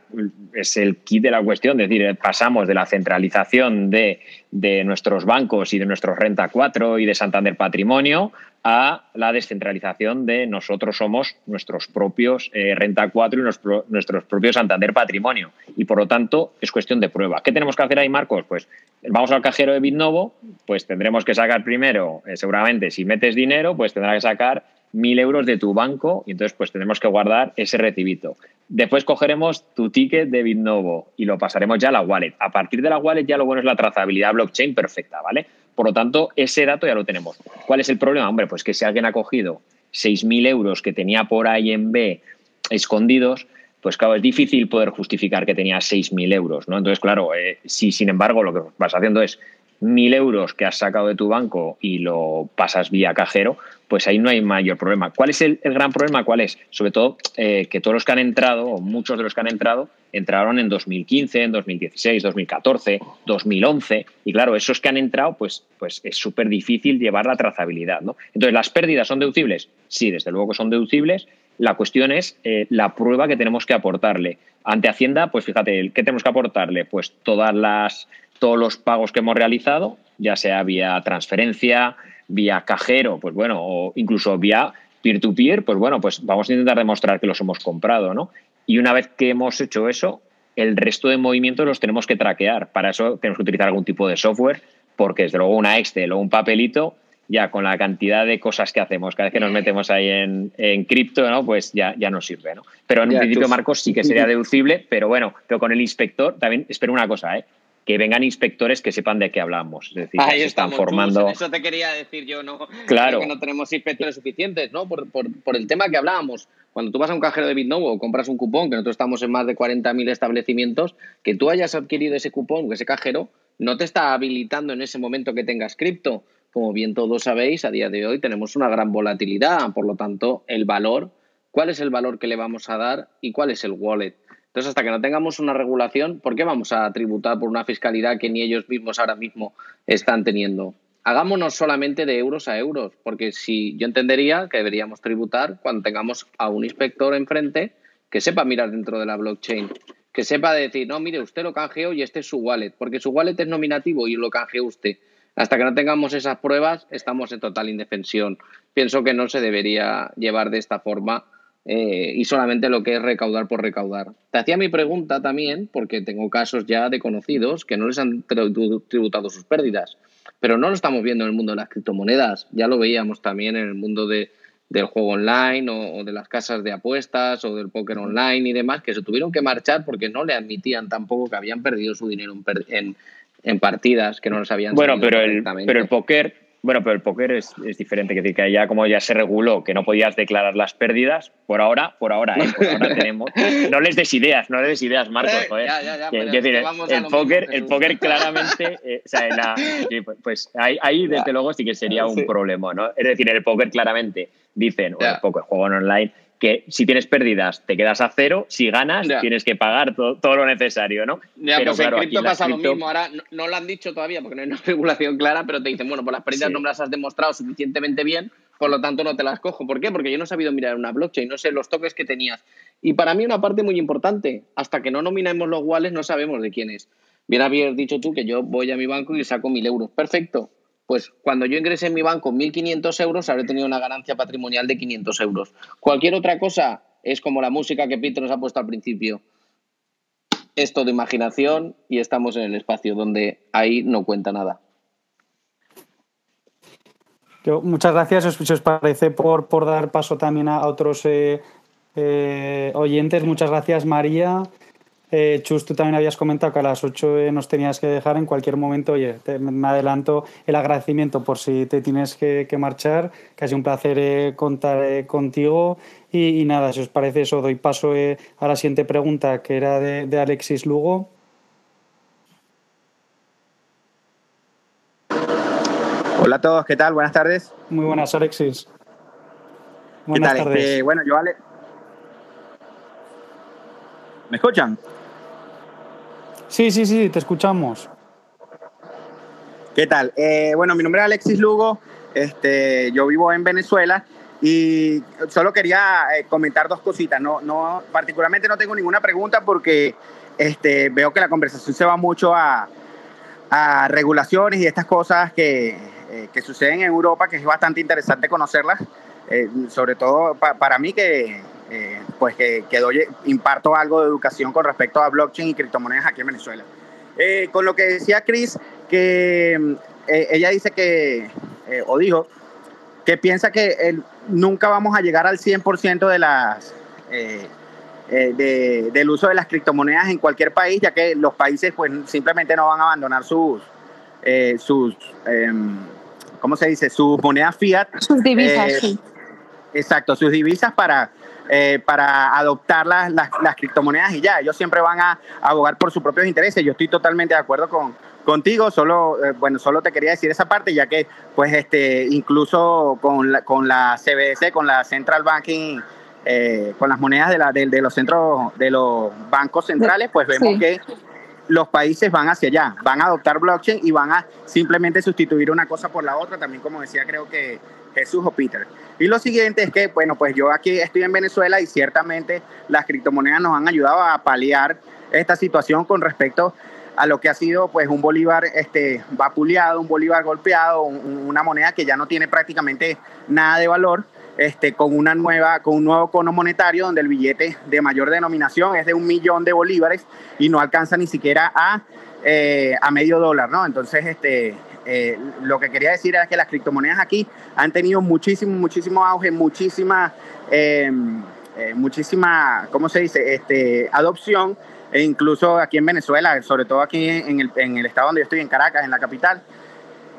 Speaker 2: es el kit de la cuestión, es decir, pasamos de la centralización de, de, nuestros bancos y de nuestros Renta 4 y de Santander Patrimonio a la descentralización de nosotros somos nuestros propios eh, Renta 4 y nuestros propios Santander Patrimonio. Y por lo tanto, es cuestión de prueba. ¿Qué tenemos que hacer ahí, Marcos? Pues vamos al cajero de Bitnovo, pues tendremos que sacar primero, eh, seguramente, si metes dinero, pues tendrá que sacar mil euros de tu banco y entonces pues tenemos que guardar ese recibito. Después cogeremos tu ticket de Bitnovo y lo pasaremos ya a la wallet. A partir de la wallet ya lo bueno es la trazabilidad blockchain perfecta, ¿vale? Por lo tanto, ese dato ya lo tenemos. ¿Cuál es el problema? Hombre, pues que si alguien ha cogido 6.000 euros que tenía por ahí en B escondidos, pues claro, es difícil poder justificar que tenía 6.000 euros, ¿no? Entonces, claro, eh, si sin embargo lo que vas haciendo es mil euros que has sacado de tu banco y lo pasas vía cajero, pues ahí no hay mayor problema. ¿Cuál es el, gran problema? ¿Cuál es? Sobre todo eh, que todos los que han entrado, o muchos de los que han entrado, entraron en 2015, en 2016, 2014, 2011. Y claro, esos que han entrado, pues, pues es súper difícil llevar la trazabilidad. ¿no? Entonces, ¿las pérdidas son deducibles? Sí, desde luego que son deducibles. La cuestión es eh, la prueba que tenemos que aportarle. Ante Hacienda, pues fíjate, ¿qué tenemos que aportarle? Pues todas las todos los pagos que hemos realizado, ya sea vía transferencia, vía cajero, pues bueno, o incluso vía peer-to-peer, pues bueno, pues vamos a intentar demostrar que los hemos comprado, ¿no? Y una vez que hemos hecho eso, el resto de movimientos los tenemos que traquear. Para eso tenemos que utilizar algún tipo de software, porque desde luego una Excel o un papelito, ya con la cantidad de cosas que hacemos, cada vez que nos metemos ahí en, en cripto, ¿no? Pues ya, ya no sirve, ¿no? Pero en un principio, Marcos, sí que sería deducible, pero bueno, pero con el inspector también espero una cosa, ¿eh? Que vengan inspectores que sepan de qué hablamos. Es decir,
Speaker 4: Ahí se están formando. eso te quería decir yo, ¿no? Claro. Que no tenemos inspectores suficientes, ¿no? Por, por, por, el tema que hablábamos. Cuando tú vas a un cajero de Bitnovo o compras un cupón, que nosotros estamos en más de 40.000 establecimientos, que tú hayas adquirido ese cupón, ese cajero, no te está habilitando en ese momento que tengas cripto. Como bien todos sabéis, a día de hoy tenemos una gran volatilidad, por lo tanto, el valor, ¿cuál es el valor que le vamos a dar y cuál es el wallet? Entonces, hasta que no tengamos una regulación, ¿por qué vamos a tributar por una fiscalidad que ni ellos mismos ahora mismo están teniendo? Hagámonos solamente de euros a euros, porque si yo entendería que deberíamos tributar cuando tengamos a un inspector enfrente que sepa mirar dentro de la blockchain, que sepa decir, no, mire, usted lo canjeó y este es su wallet, porque su wallet es nominativo y lo canjeó usted. Hasta que no tengamos esas pruebas, estamos en total indefensión. Pienso que no se debería llevar de esta forma eh, y solamente lo que es recaudar por recaudar. Te hacía mi pregunta también, porque tengo casos ya de conocidos que no les han tributado sus pérdidas, pero no lo estamos viendo en el mundo de las criptomonedas, ya lo veíamos también en el mundo de, del juego online o, de las casas de apuestas o del póker online y demás, que se tuvieron que marchar porque no le admitían tampoco que habían perdido su dinero en, en, partidas que no les habían
Speaker 2: Bueno, pero el, pero el póker bueno, pero el póker es, es diferente, que decir que ya como ya se reguló que no podías declarar las pérdidas, por ahora, por ahora, ¿eh? por ahora tenemos. No les des ideas, no les des ideas, Marcos, eh, joder. Ya, ya, ya, decir, el, póker, el póker claramente, eh, o sea, la, pues, pues ahí, ahí desde luego sí que sería un problema, ¿no? Es decir, el póker claramente dicen, o el póker, juego en online, que si tienes pérdidas te quedas a cero, si ganas tienes que pagar todo, lo necesario, ¿no?
Speaker 4: Ya, pero pues en cripto pasa lo mismo, ahora no, lo han dicho todavía porque no hay una regulación clara, pero te dicen, bueno, por las pérdidas no me las has demostrado suficientemente bien, por lo tanto no te las cojo. ¿Por qué? Porque yo no he sabido mirar una blockchain, no sé los toques que tenías. Y para mí una parte muy importante, hasta que no nominemos los wallets no sabemos de quién es. Bien habías dicho tú que yo voy a mi banco y saco mil euros. Perfecto, pues cuando yo ingresé en mi banco 1.500 euros, habré tenido una ganancia patrimonial de 500 euros. Cualquier otra cosa es como la música que Pito nos ha puesto al principio. es todo imaginación y estamos en el espacio donde ahí no cuenta nada.
Speaker 1: muchas gracias, si os parece, por, por dar paso también a otros eh, eh, oyentes. Muchas gracias, María. Eh, Chus, tú también habías comentado que a las 8 eh, nos tenías que dejar en cualquier momento. Oye, me adelanto el agradecimiento por si te tienes que, marchar, que ha sido un placer eh, contar contigo. Y, nada, si os parece eso, doy paso a la siguiente pregunta, que era de, Alexis Lugo.
Speaker 7: Hola a todos, ¿qué tal? Buenas tardes.
Speaker 1: Muy buenas, Alexis.
Speaker 7: Buenas tardes. Este, bueno, yo, Ale... ¿Me escuchan?
Speaker 1: Sí, sí, sí, te escuchamos.
Speaker 7: ¿Qué tal? Eh, bueno, mi nombre es Alexis Lugo, este, yo vivo en Venezuela y solo quería eh, comentar dos cositas. No, no, particularmente no tengo ninguna pregunta porque este, veo que la conversación se va mucho a, a regulaciones y estas cosas que, eh, que, suceden en Europa, que es bastante interesante conocerlas, sobre todo para mí que eh, pues que, que, doy, imparto algo de educación con respecto a blockchain y criptomonedas aquí en Venezuela. Eh, con lo que decía Chris, que eh, ella dice que, o dijo, que piensa que nunca vamos a llegar al 100% de las, de, del uso de las criptomonedas en cualquier país, ya que los países pues simplemente no van a abandonar sus, sus em, ¿cómo se dice? Sus monedas fiat.
Speaker 3: Sus divisas, sí.
Speaker 7: Exacto, sus divisas para eh, para adoptar las, las, criptomonedas y ya, ellos siempre van a, abogar por sus propios intereses. Yo estoy totalmente de acuerdo con, contigo, solo, eh, bueno, solo te quería decir esa parte, ya que pues este, incluso con la, con la CBS, con la Central Banking, eh, con las monedas de, la, de, los centros, de los bancos centrales, pues vemos que los países van hacia allá, van a adoptar blockchain y van a simplemente sustituir una cosa por la otra, también como decía creo que Jesús o Peter. Y lo siguiente es que, bueno, pues yo aquí estoy en Venezuela y ciertamente las criptomonedas nos han ayudado a paliar esta situación con respecto a lo que ha sido pues un bolívar este, vapuleado, un bolívar golpeado, una moneda que ya no tiene prácticamente nada de valor, este, con, una nueva, con un nuevo cono monetario donde el billete de mayor denominación es de un millón de bolívares y no alcanza ni siquiera a, eh, a medio dólar, ¿no? Entonces, este, eh, lo que quería decir era que las criptomonedas aquí han tenido muchísimo, muchísimo auge, muchísima, eh, eh, muchísima, ¿cómo se dice? Este, adopción, e incluso aquí en Venezuela, sobre todo aquí en el, en el estado donde yo estoy, en Caracas, en la capital,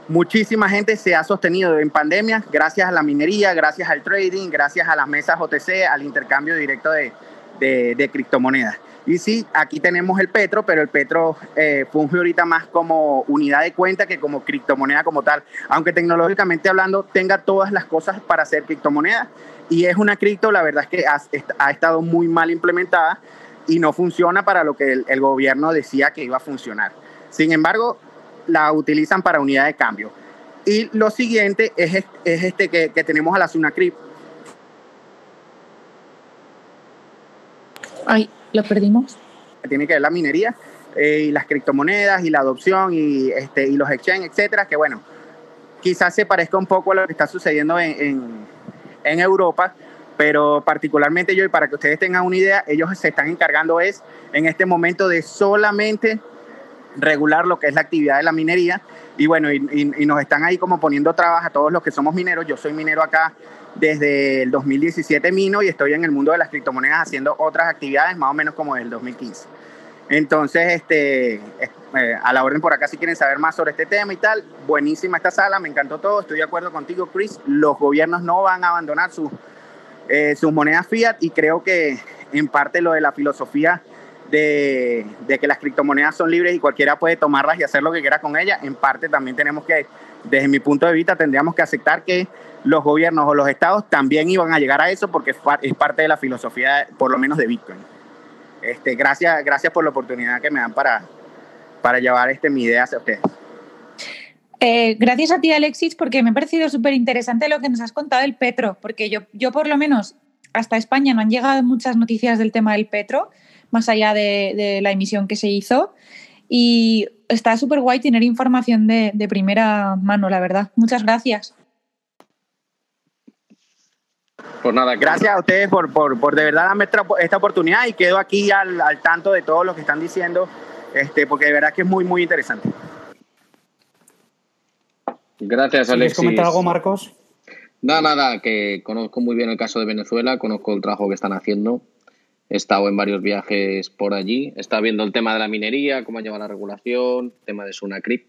Speaker 7: muchísima gente se ha sostenido en pandemia gracias a la minería, gracias al trading, gracias a las mesas OTC, al intercambio directo de, de, de criptomonedas. Y sí, aquí tenemos el Petro, pero el Petro eh, funge ahorita más como unidad de cuenta que como criptomoneda como tal. Aunque tecnológicamente hablando tenga todas las cosas para ser criptomoneda. Y es una cripto, la verdad es que ha, estado muy mal implementada y no funciona para lo que el, gobierno decía que iba a funcionar. Sin embargo, la utilizan para unidad de cambio. Y lo siguiente es, es este que, que tenemos a la Sunacrip.
Speaker 3: Ay, lo perdimos.
Speaker 7: Tiene que ver la minería eh, y las criptomonedas y la adopción y, este, y los exchanges, etcétera, que bueno, quizás se parezca un poco a lo que está sucediendo en, en, Europa, pero particularmente yo, y para que ustedes tengan una idea, ellos se están encargando es en este momento de solamente regular lo que es la actividad de la minería y bueno, y, y, nos están ahí como poniendo trabas a todos los que somos mineros. Yo soy minero acá desde el 2017 mino y estoy en el mundo de las criptomonedas haciendo otras actividades más o menos como desde el 2015. Entonces, este, eh, a la orden por acá si quieren saber más sobre este tema y tal, buenísima esta sala, me encantó todo, estoy de acuerdo contigo, Chris, los gobiernos no van a abandonar sus, eh, sus monedas fiat y creo que en parte lo de la filosofía de, de, que las criptomonedas son libres y cualquiera puede tomarlas y hacer lo que quiera con ellas, en parte también tenemos que, desde mi punto de vista, tendríamos que aceptar que los gobiernos o los estados también iban a llegar a eso porque es parte de la filosofía, por lo menos de Bitcoin. Este, gracias, gracias por la oportunidad que me dan para, para llevar este, mi idea hacia ustedes.
Speaker 3: Eh, gracias a ti, Alexis, porque me ha parecido súper interesante lo que nos has contado del Petro, porque yo, yo por lo menos hasta España no han llegado muchas noticias del tema del Petro, más allá de, de la emisión que se hizo. Y está súper guay tener información de, de primera mano, la verdad. Muchas gracias.
Speaker 7: Pues nada, gracias a ustedes por, por, por de verdad darme esta oportunidad y quedo aquí al, al, tanto de todo lo que están diciendo, este, porque de verdad que es muy, muy interesante.
Speaker 4: Gracias, Alexis. ¿Quieres
Speaker 1: comentar algo, Marcos?
Speaker 4: Nada, nada, que conozco muy bien el caso de Venezuela, conozco el trabajo que están haciendo. He estado en varios viajes por allí. He viendo el tema de la minería, cómo lleva la regulación, el tema de Sunacrip.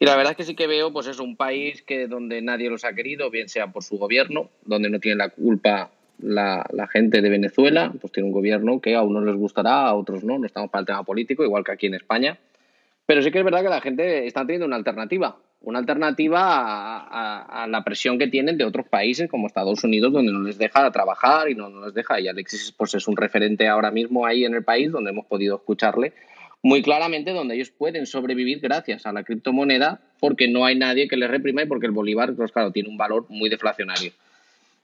Speaker 4: Y la verdad es que sí que veo, pues es un país que donde nadie los ha querido, bien sea por su gobierno, donde no tiene la culpa la, la, gente de Venezuela, pues tiene un gobierno que a unos les gustará, a otros no, no estamos para el tema político, igual que aquí en España. Pero sí que es verdad que la gente está teniendo una alternativa, una alternativa a, la presión que tienen de otros países como Estados Unidos, donde no les deja trabajar y no, no les deja. Y Alexis pues, es un referente ahora mismo ahí en el país, donde hemos podido escucharle muy claramente donde ellos pueden sobrevivir gracias a la criptomoneda porque no hay nadie que les reprima y porque el bolívar, pues claro, tiene un valor muy deflacionario.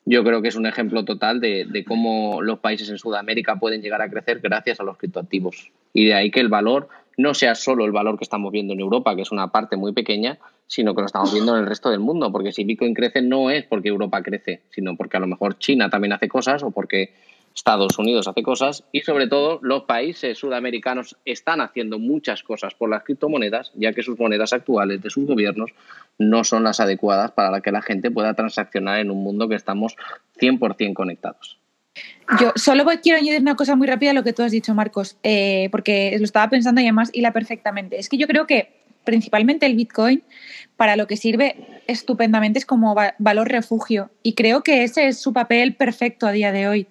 Speaker 4: Yo creo que es un ejemplo total de, de cómo los países en Sudamérica pueden llegar a crecer gracias a los criptoactivos. Y de ahí que el valor no sea solo el valor que estamos viendo en Europa, que es una parte muy pequeña, sino que lo estamos viendo en el resto del mundo. Porque si Bitcoin crece no es porque Europa crece, sino porque a lo mejor China también hace cosas o porque Estados Unidos hace cosas y sobre todo los países sudamericanos están haciendo muchas cosas por las criptomonedas, ya que sus monedas actuales de sus gobiernos no son las adecuadas para que la gente pueda transaccionar en un mundo que estamos 100% conectados.
Speaker 3: Yo solo quiero añadir una cosa muy rápida a lo que tú has dicho, Marcos, eh, porque lo estaba pensando y además hila perfectamente. Es que yo creo que principalmente el Bitcoin para lo que sirve estupendamente es como va valor refugio y creo que ese es su papel perfecto a día de hoy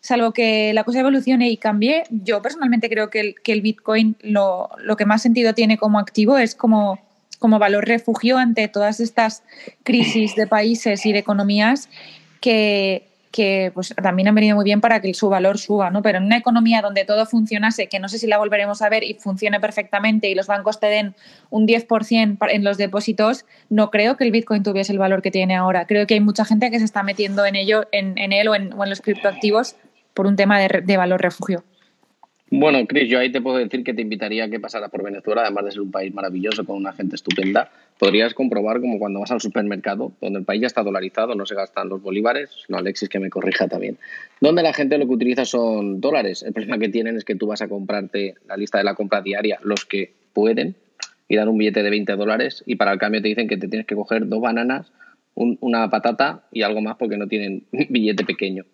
Speaker 3: salvo que la cosa evolucione y cambie, yo personalmente creo que el, que el Bitcoin lo, lo, que más sentido tiene como activo es como, como valor refugio ante todas estas crisis de países y de economías que, que pues, también han venido muy bien para que su valor suba, ¿no? Pero en una economía donde todo funcionase, que no sé si la volveremos a ver y funcione perfectamente y los bancos te den un 10% en los depósitos, no creo que el Bitcoin tuviese el valor que tiene ahora. Creo que hay mucha gente que se está metiendo en ello, en, en él o en, o en los criptoactivos por un tema de, de valor refugio.
Speaker 4: Bueno, Cris, yo ahí te puedo decir que te invitaría a que pasaras por Venezuela, además de ser un país maravilloso con una gente estupenda. Podrías comprobar como cuando vas al supermercado, donde el país ya está dolarizado, no se gastan los bolívares, no Alexis que me corrija también, donde la gente lo que utiliza son dólares. El problema que tienen es que tú vas a comprarte la lista de la compra diaria, los que pueden, y dan un billete de 20 dólares y para el cambio te dicen que te tienes que coger dos bananas, un, una patata y algo más porque no tienen billete pequeño.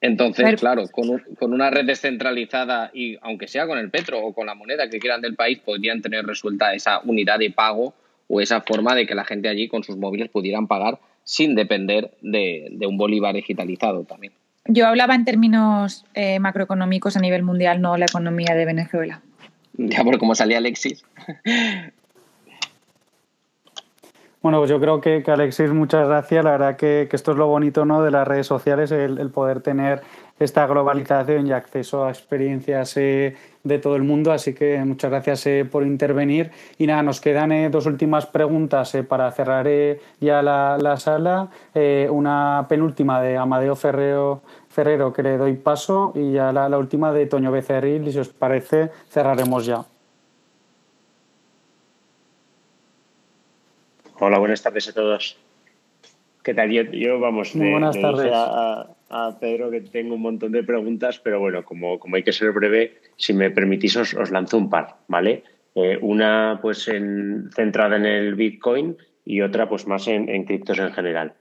Speaker 4: Entonces, Pero, claro, con, un, con, una red descentralizada y aunque sea con el petro o con la moneda que quieran del país, podrían tener resuelta esa unidad de pago o esa forma de que la gente allí con sus móviles pudieran pagar sin depender de, de un bolívar digitalizado también.
Speaker 3: Yo hablaba en términos eh, macroeconómicos a nivel mundial, no la economía de Venezuela.
Speaker 4: Ya por cómo salía Alexis.
Speaker 1: Bueno, pues yo creo que, Alexis, muchas gracias. La verdad que, esto es lo bonito ¿no? de las redes sociales, el, poder tener esta globalización y acceso a experiencias eh, de todo el mundo. Así que muchas gracias eh, por intervenir. Y nada, nos quedan eh, dos últimas preguntas para cerrar ya la, la sala. Una penúltima de Amadeo Ferrero, Ferrero, que le doy paso, y ya la, la última de Toño Becerril. Y si os parece, cerraremos ya.
Speaker 8: Hola, buenas tardes a todos. ¿Qué tal? Yo, yo vamos,
Speaker 1: Muy buenas
Speaker 8: me,
Speaker 1: tardes.
Speaker 8: A, a, Pedro que tengo un montón de preguntas, pero bueno, como, como hay que ser breve, si me permitís os, os lanzo un par, ¿vale? Eh, una pues en, centrada en el Bitcoin y otra pues más en, en criptos en general.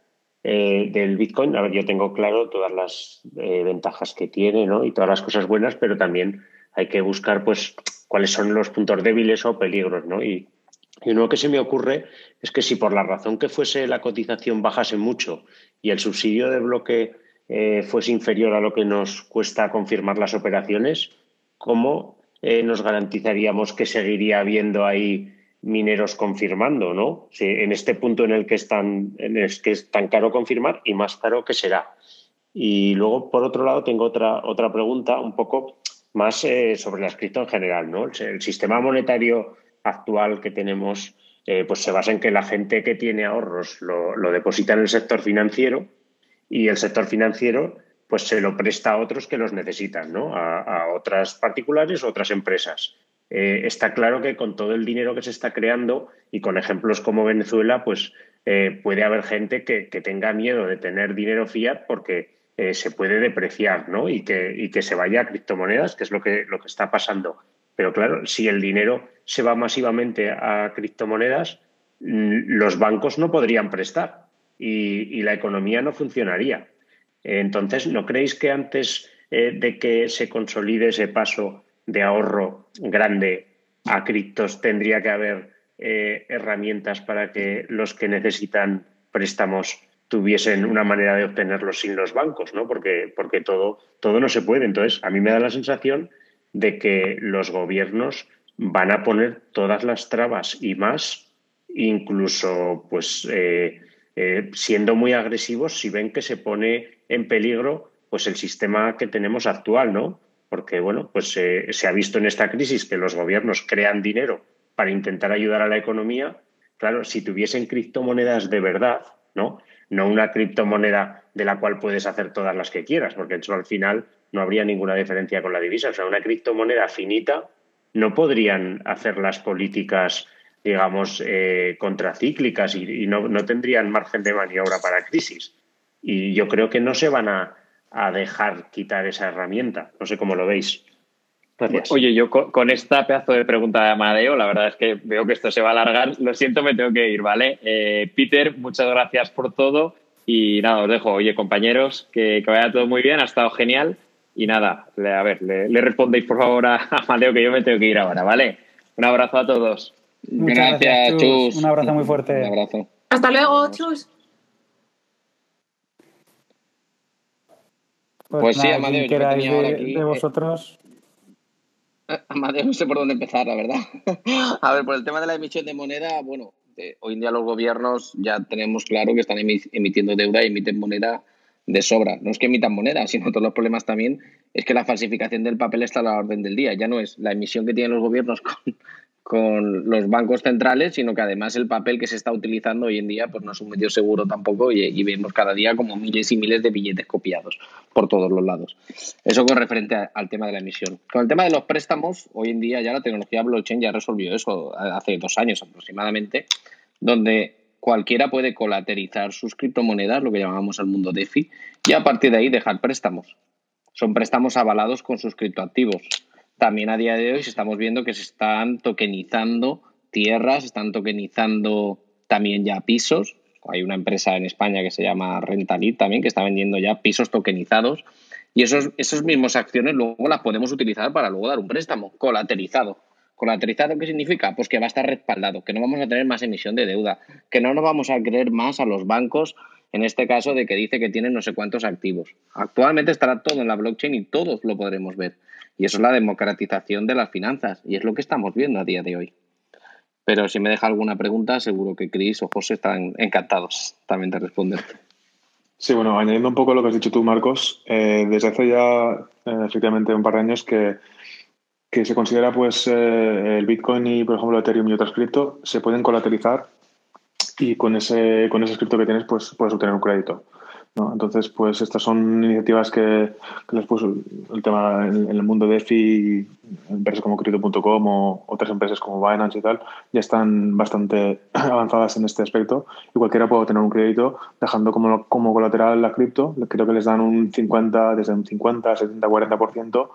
Speaker 8: Eh, del Bitcoin, a ver, yo tengo claro todas las eh, ventajas que tiene ¿no? y todas las cosas buenas, pero también hay que buscar pues cuáles son los puntos débiles o peligros, ¿no? Y, y uno que se me ocurre es que si por la razón que fuese la cotización bajase mucho y el subsidio de bloque eh, fuese inferior a lo que nos cuesta confirmar las operaciones, ¿cómo eh, nos garantizaríamos que seguiría habiendo ahí mineros confirmando, ¿no? Si en este punto en el que es tan, en que es tan caro confirmar y más caro que será. Y luego, por otro lado, tengo otra, otra pregunta un poco más eh, sobre las cripto en general, ¿no? El sistema monetario actual que tenemos eh, pues se basa en que la gente que tiene ahorros lo, deposita en el sector financiero y el sector financiero pues se lo presta a otros que los necesitan, ¿no? a, otras particulares otras empresas. Eh, está claro que con todo el dinero que se está creando y con ejemplos como Venezuela, pues eh, puede haber gente que, que, tenga miedo de tener dinero fiat porque se puede depreciar ¿no? y, que, y que se vaya a criptomonedas, que es lo que, lo que está pasando. Pero claro, si el dinero se va masivamente a criptomonedas, mm, los bancos no podrían prestar y, la economía no funcionaría. Entonces, ¿no creéis que antes eh, de que se consolide ese paso de ahorro grande a criptos tendría que haber eh, herramientas para que los que necesitan préstamos tuviesen una manera de obtenerlos sin los bancos, ¿no? Porque, porque todo, todo no se puede. Entonces, a mí me da la sensación de que los gobiernos van a poner todas las trabas y más, incluso pues eh, eh, siendo muy agresivos si ven que se pone en peligro pues el sistema que tenemos actual, ¿no? Porque bueno, pues eh, se ha visto en esta crisis que los gobiernos crean dinero para intentar ayudar a la economía. Claro, si tuviesen criptomonedas de verdad, ¿no? no una criptomoneda de la cual puedes hacer todas las que quieras, porque eso al final no habría ninguna diferencia con la divisa. O sea, una criptomoneda finita no podrían hacer las políticas, digamos, eh, contracíclicas y, no, tendrían margen de maniobra para crisis. Y yo creo que no se van a, a dejar quitar esa herramienta. No sé cómo lo veis.
Speaker 2: Oye, yo con, esta pedazo de pregunta de Amadeo, la verdad es que veo que esto se va a alargar. Lo siento, me tengo que ir, ¿vale? Eh, Peter, muchas gracias por todo. Y nada, os dejo. Oye, compañeros, que, vaya todo muy bien, ha estado genial. Y nada, a ver, le, respondéis por favor a Amadeo que yo me tengo que ir ahora, ¿vale? Un abrazo a todos.
Speaker 1: gracias, Chus. Un abrazo muy fuerte.
Speaker 4: Un abrazo.
Speaker 3: Hasta luego, Chus.
Speaker 1: Pues, pues sí, Amadeo, yo de, aquí. de vosotros.
Speaker 4: Amadeo, no sé por dónde empezar, la verdad. A ver, por el tema de la emisión de moneda, bueno, hoy en día los gobiernos ya tenemos claro que están emitiendo deuda y emiten moneda de sobra. No es que emitan moneda, sino todos los problemas también es que la falsificación del papel está a la orden del día. Ya no es la emisión que tienen los gobiernos con, con los bancos centrales, sino que además el papel que se está utilizando hoy en día pues no es un medio seguro tampoco y, vemos cada día como miles y miles de billetes copiados por todos los lados. Eso con referente al tema de la emisión. Con el tema de los préstamos, hoy en día ya la tecnología blockchain ya resolvió eso hace dos años aproximadamente, donde cualquiera puede colaterizar sus criptomonedas, lo que llamamos el mundo DeFi, y a partir de ahí dejar préstamos. Son préstamos avalados con sus criptoactivos también a día de hoy estamos viendo que se están tokenizando tierras, se están tokenizando también ya pisos. Hay una empresa en España que se llama Rentalit también que está vendiendo ya pisos tokenizados y esos, esos mismos acciones luego las podemos utilizar para luego dar un préstamo colateralizado. ¿Colateralizado qué significa? Pues que va a estar respaldado, que no vamos a tener más emisión de deuda, que no nos vamos a creer más a los bancos en este caso de que dice que tienen no sé cuántos activos. Actualmente estará todo en la blockchain y todos lo podremos ver. Y eso es la democratización de las finanzas y es lo que estamos viendo a día de hoy. Pero si me deja alguna pregunta, seguro que Cris o José están encantados también de responder.
Speaker 5: Sí, bueno, añadiendo un poco lo que has dicho tú, Marcos, eh, desde hace ya eh, efectivamente un par de años que, que se considera pues eh, el Bitcoin y, por ejemplo, Ethereum y otras cripto se pueden colateralizar y con ese, con ese cripto que tienes pues puedes obtener un crédito. Entonces, pues estas son iniciativas que, que después el tema en, el mundo de EFI, empresas como Crypto.com o otras empresas como Binance y tal, ya están bastante avanzadas en este aspecto y cualquiera puede tener un crédito dejando como, como colateral la cripto. Creo que les dan un 50, desde un 50, 70, 40%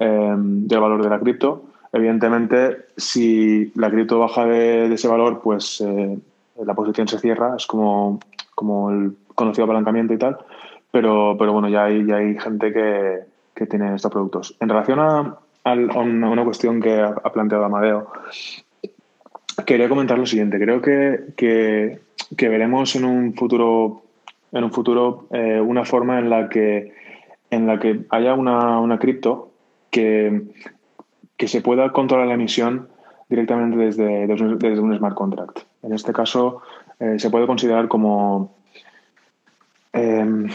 Speaker 5: eh, del valor de la cripto. Evidentemente, si la cripto baja de, ese valor, pues eh, la posición se cierra, es como, como el conocido apalancamiento y tal, pero, pero bueno, ya hay, ya hay gente que, que tiene estos productos. En relación a, una, cuestión que ha, planteado Amadeo, quería comentar lo siguiente. Creo que, que, veremos en un futuro, en un futuro eh, una forma en la que, en la que haya una, una cripto que, que se pueda controlar la emisión directamente desde, desde un smart contract. En este caso, eh, se puede considerar como, Em,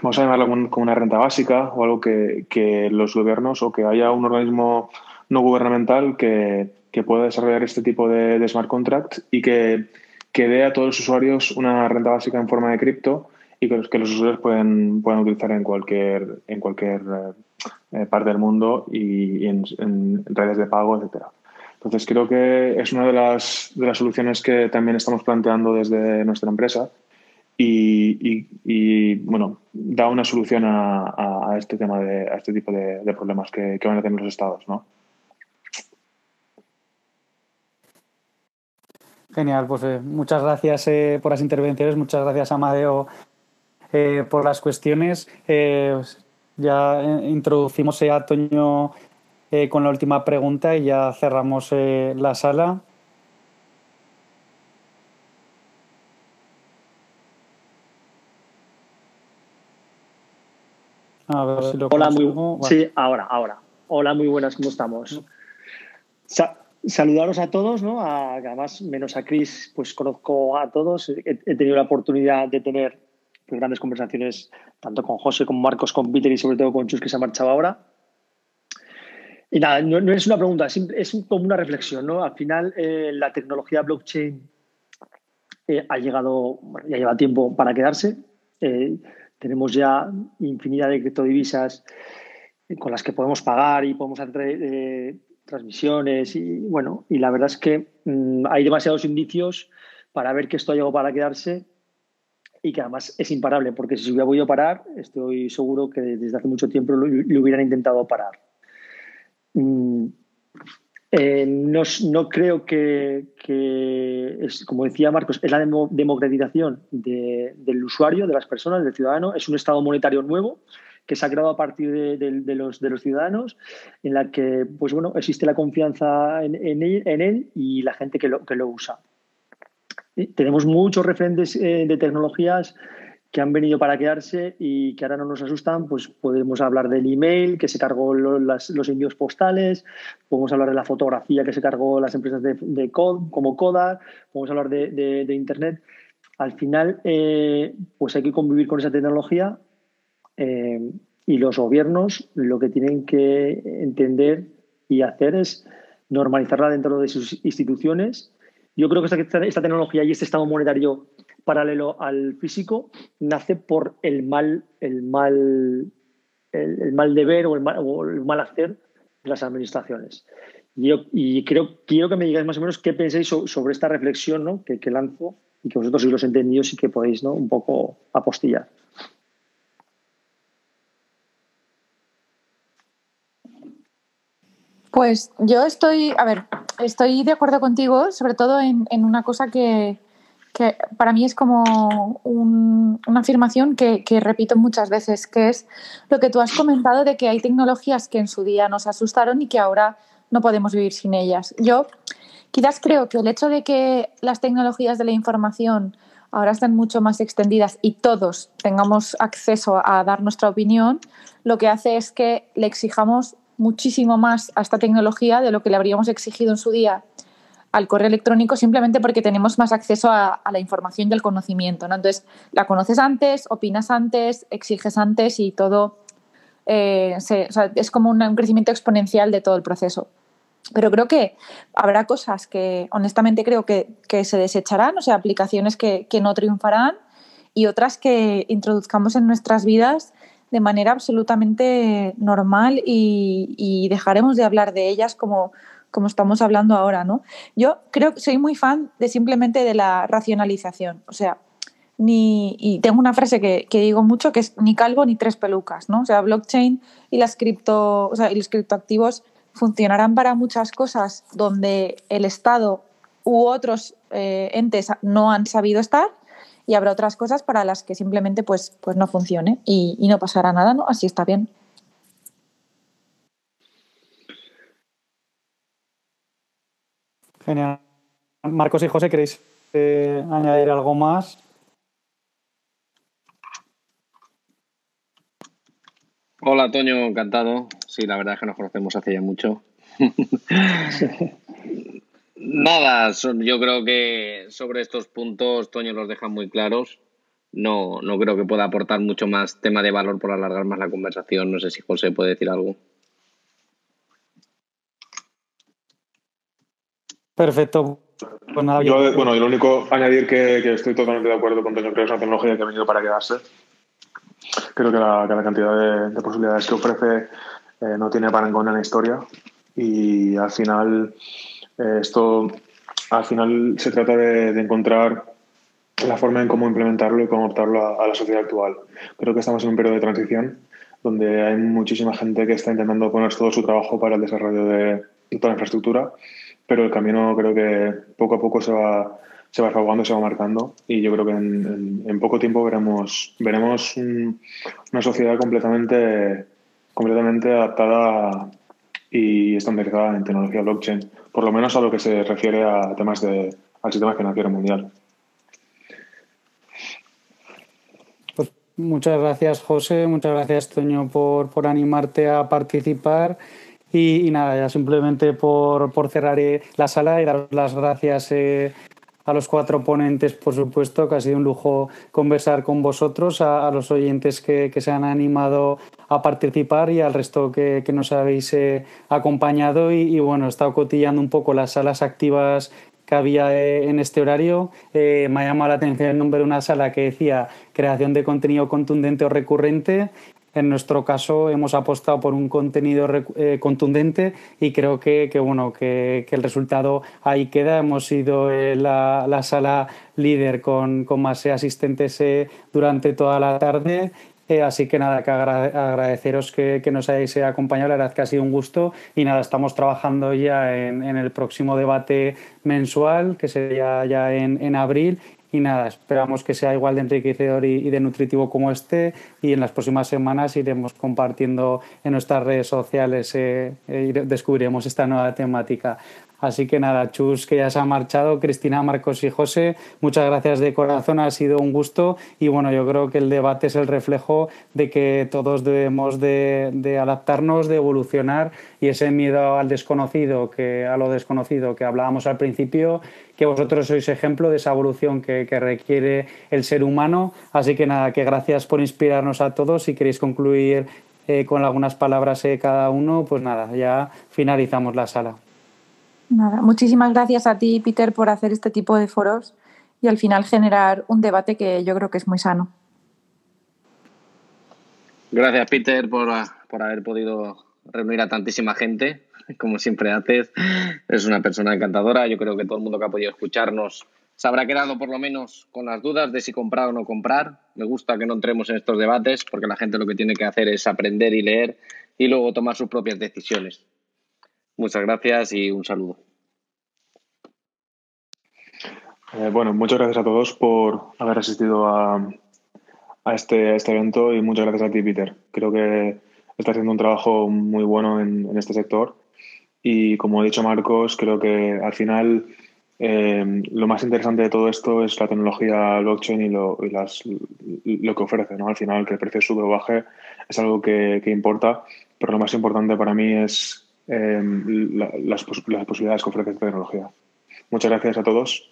Speaker 5: vamos a llamarlo como una renta básica o algo que, los gobiernos o que haya un organismo no gubernamental que, pueda desarrollar este tipo de, smart contract y que, que, dé a todos los usuarios una renta básica en forma de cripto y que los, que los usuarios pueden, puedan utilizar en cualquier, en cualquier eh, parte del mundo y, en, redes de pago, etcétera. Entonces creo que es una de las, de las soluciones que también estamos planteando desde nuestra empresa y, bueno, da una solución a, este tema de, este tipo de, problemas que, van a tener los estados, ¿no?
Speaker 1: Genial, pues eh, muchas gracias eh, por las intervenciones, muchas gracias Amadeo eh, por las cuestiones. ya introducimos a Toño con la última pregunta y ya cerramos la sala.
Speaker 9: Hola, muy Sí, ahora, ahora. Hola, muy buenas, ¿cómo estamos? saludaros a todos, ¿no? además, menos a Chris, pues conozco a todos. He, tenido la oportunidad de tener grandes conversaciones tanto con José como Marcos, con Peter y sobre todo con Chus, que se ha marchado ahora. Y nada, no, es una pregunta, es, como una reflexión, ¿no? Al final, eh, la tecnología blockchain eh, ha llegado, ya lleva tiempo para quedarse. Eh, tenemos ya infinidad de criptodivisas con las que podemos pagar y podemos hacer transmisiones y bueno, y la verdad es que mm, hay demasiados indicios para ver que esto ha llegado para quedarse y que además es imparable, porque si se hubiera podido parar, estoy seguro que desde hace mucho tiempo lo, hubieran intentado parar. Mm, eh, no, no, creo que, es, como decía Marcos, es la democratización del usuario, de las personas, del ciudadano. Es un Estado monetario nuevo que se ha creado a partir de, los, de los, ciudadanos, en la que pues bueno, existe la confianza en, él, y la gente que lo usa. Tenemos muchos referentes eh, de tecnologías que han venido para quedarse y que ahora no nos asustan, pues podemos hablar del email que se cargó los envíos postales, podemos hablar de la fotografía que se cargó las empresas de, como Kodak, podemos hablar de, Internet. Al final, eh, pues hay que convivir con esa tecnología eh, y los gobiernos lo que tienen que entender y hacer es normalizarla dentro de sus instituciones. Yo creo que esta, tecnología y este estado monetario paralelo al físico nace por el mal, el mal, el, mal deber o el mal, o el mal, hacer de las administraciones. Y, creo, quiero que me digáis más o menos qué pensáis sobre esta reflexión ¿no? que, lanzo y que vosotros, si los entendidos, y que podéis ¿no? un poco apostillar.
Speaker 3: Pues yo estoy, a ver, estoy de acuerdo contigo, sobre todo en, una cosa que, que para mí es como una afirmación que, repito muchas veces, que es lo que tú has comentado de que hay tecnologías que en su día nos asustaron y que ahora no podemos vivir sin ellas. Yo quizás creo que el hecho de que las tecnologías de la información ahora están mucho más extendidas y todos tengamos acceso a dar nuestra opinión, lo que hace es que le exijamos muchísimo más a esta tecnología de lo que le habríamos exigido en su día al correo electrónico simplemente porque tenemos más acceso a, la información y al conocimiento. ¿no? Entonces, la conoces antes, opinas antes, exiges antes y todo eh, es como un, crecimiento exponencial de todo el proceso. Pero creo que habrá cosas que honestamente creo que, se desecharán, o sea, aplicaciones que, no triunfarán y otras que introduzcamos en nuestras vidas de manera absolutamente normal y dejaremos de hablar de ellas como como estamos hablando ahora, ¿no? Yo creo que soy muy fan de simplemente de la racionalización, o sea, ni, y tengo una frase que, digo mucho que es ni calvo ni tres pelucas, ¿no? O sea, blockchain y las cripto, o sea, y los criptoactivos funcionarán para muchas cosas donde el Estado u otros eh, entes no han sabido estar y habrá otras cosas para las que simplemente pues, pues no funcione y, y no pasará nada, ¿no? Así está bien.
Speaker 1: Genial. Marcos y José, ¿queréis eh, añadir algo más?
Speaker 4: Hola, Toño, encantado. Sí, la verdad es que nos conocemos hace ya mucho. Nada, yo creo que sobre estos puntos Toño los deja muy claros. No, no creo que pueda aportar mucho más tema de valor por alargar más la conversación. No sé si José puede decir algo.
Speaker 1: Perfecto.
Speaker 5: Pues nada, yo, bueno, y lo único añadir que, estoy totalmente de acuerdo con Toño, creo que es una tecnología que ha venido para quedarse. Creo que la, cantidad de, posibilidades que ofrece eh, no tiene para en la historia y al final eh, esto al final se trata de, encontrar la forma en cómo implementarlo y cómo adaptarlo a, la sociedad actual. Creo que estamos en un periodo de transición donde hay muchísima gente que está intentando poner todo su trabajo para el desarrollo de, toda la infraestructura, pero el camino creo que poco a poco se va, se va se va marcando y yo creo que en, poco tiempo veremos, veremos una sociedad completamente, completamente adaptada y estandarizada en tecnología blockchain, por lo menos a lo que se refiere a temas de, al sistema financiero mundial.
Speaker 1: Muchas gracias, José. Muchas gracias, Toño, por, por animarte a participar. Y, nada, ya simplemente por, por, cerrar eh, la sala y dar las gracias eh, a los cuatro ponentes, por supuesto, que ha sido un lujo conversar con vosotros, a, los oyentes que, se han animado a participar y al resto que, nos habéis eh, acompañado. Y, y, bueno, he estado cotillando un poco las salas activas que había eh, en este horario. Eh, me ha llamado la atención el nombre de una sala que decía creación de contenido contundente o recurrente. En nuestro caso hemos apostado por un contenido eh, contundente y creo que, bueno, que, el resultado ahí queda. Hemos sido la, la, sala líder con, más asistentes durante toda la tarde eh, así que nada, que agradeceros que, nos hayáis acompañado, la verdad que ha sido un gusto y nada, estamos trabajando ya en, el próximo debate mensual, que sería ya en, abril y nada, esperamos que sea igual de enriquecedor y, de nutritivo como este y en las próximas semanas iremos compartiendo en nuestras redes sociales eh, eh, y descubriremos esta nueva temática. Así que nada, Chus, que ya se ha marchado, Cristina, Marcos y José, muchas gracias de corazón, ha sido un gusto y bueno, yo creo que el debate es el reflejo de que todos debemos de, adaptarnos, de evolucionar y ese miedo al desconocido, que, a lo desconocido que hablábamos al principio, que vosotros sois ejemplo de esa evolución que, requiere el ser humano. Así que nada, que gracias por inspirarnos a todos. Si queréis concluir eh, con algunas palabras eh, cada uno, pues nada, ya finalizamos la sala.
Speaker 3: Nada, muchísimas gracias a ti, Peter, por hacer este tipo de foros y al final generar un debate que yo creo que es muy sano.
Speaker 4: Gracias, Peter, por, por haber podido reunir a tantísima gente, como siempre haces. Es una persona encantadora. Yo creo que todo el mundo que ha podido escucharnos se habrá quedado por lo menos con las dudas de si comprar o no comprar. Me gusta que no entremos en estos debates porque la gente lo que tiene que hacer es aprender y leer y luego tomar sus propias decisiones. Muchas gracias y un saludo.
Speaker 5: Eh, bueno, muchas gracias a todos por haber asistido a, este, este, evento y muchas gracias a ti, Peter. Creo que está haciendo un trabajo muy bueno en, este sector y como ha dicho Marcos, creo que al final eh, lo más interesante de todo esto es la tecnología blockchain y lo, lo que ofrece. ¿no? Al final, que el precio sube o baje es algo que, que importa, pero lo más importante para mí es Em, las, posibilidades que ofrece esta tecnología. Muchas gracias a todos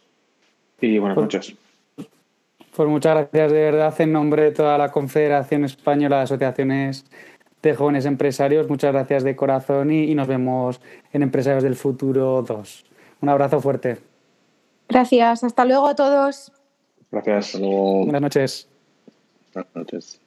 Speaker 5: y buenas pues, noches.
Speaker 1: Pues muchas gracias de verdad en nombre de toda la Confederación Española de Asociaciones de Jóvenes Empresarios. Muchas gracias de corazón y, nos vemos en Empresarios del Futuro 2. Un abrazo fuerte.
Speaker 3: Gracias. Hasta luego a todos.
Speaker 5: Gracias.
Speaker 1: Buenas noches.
Speaker 4: Buenas noches.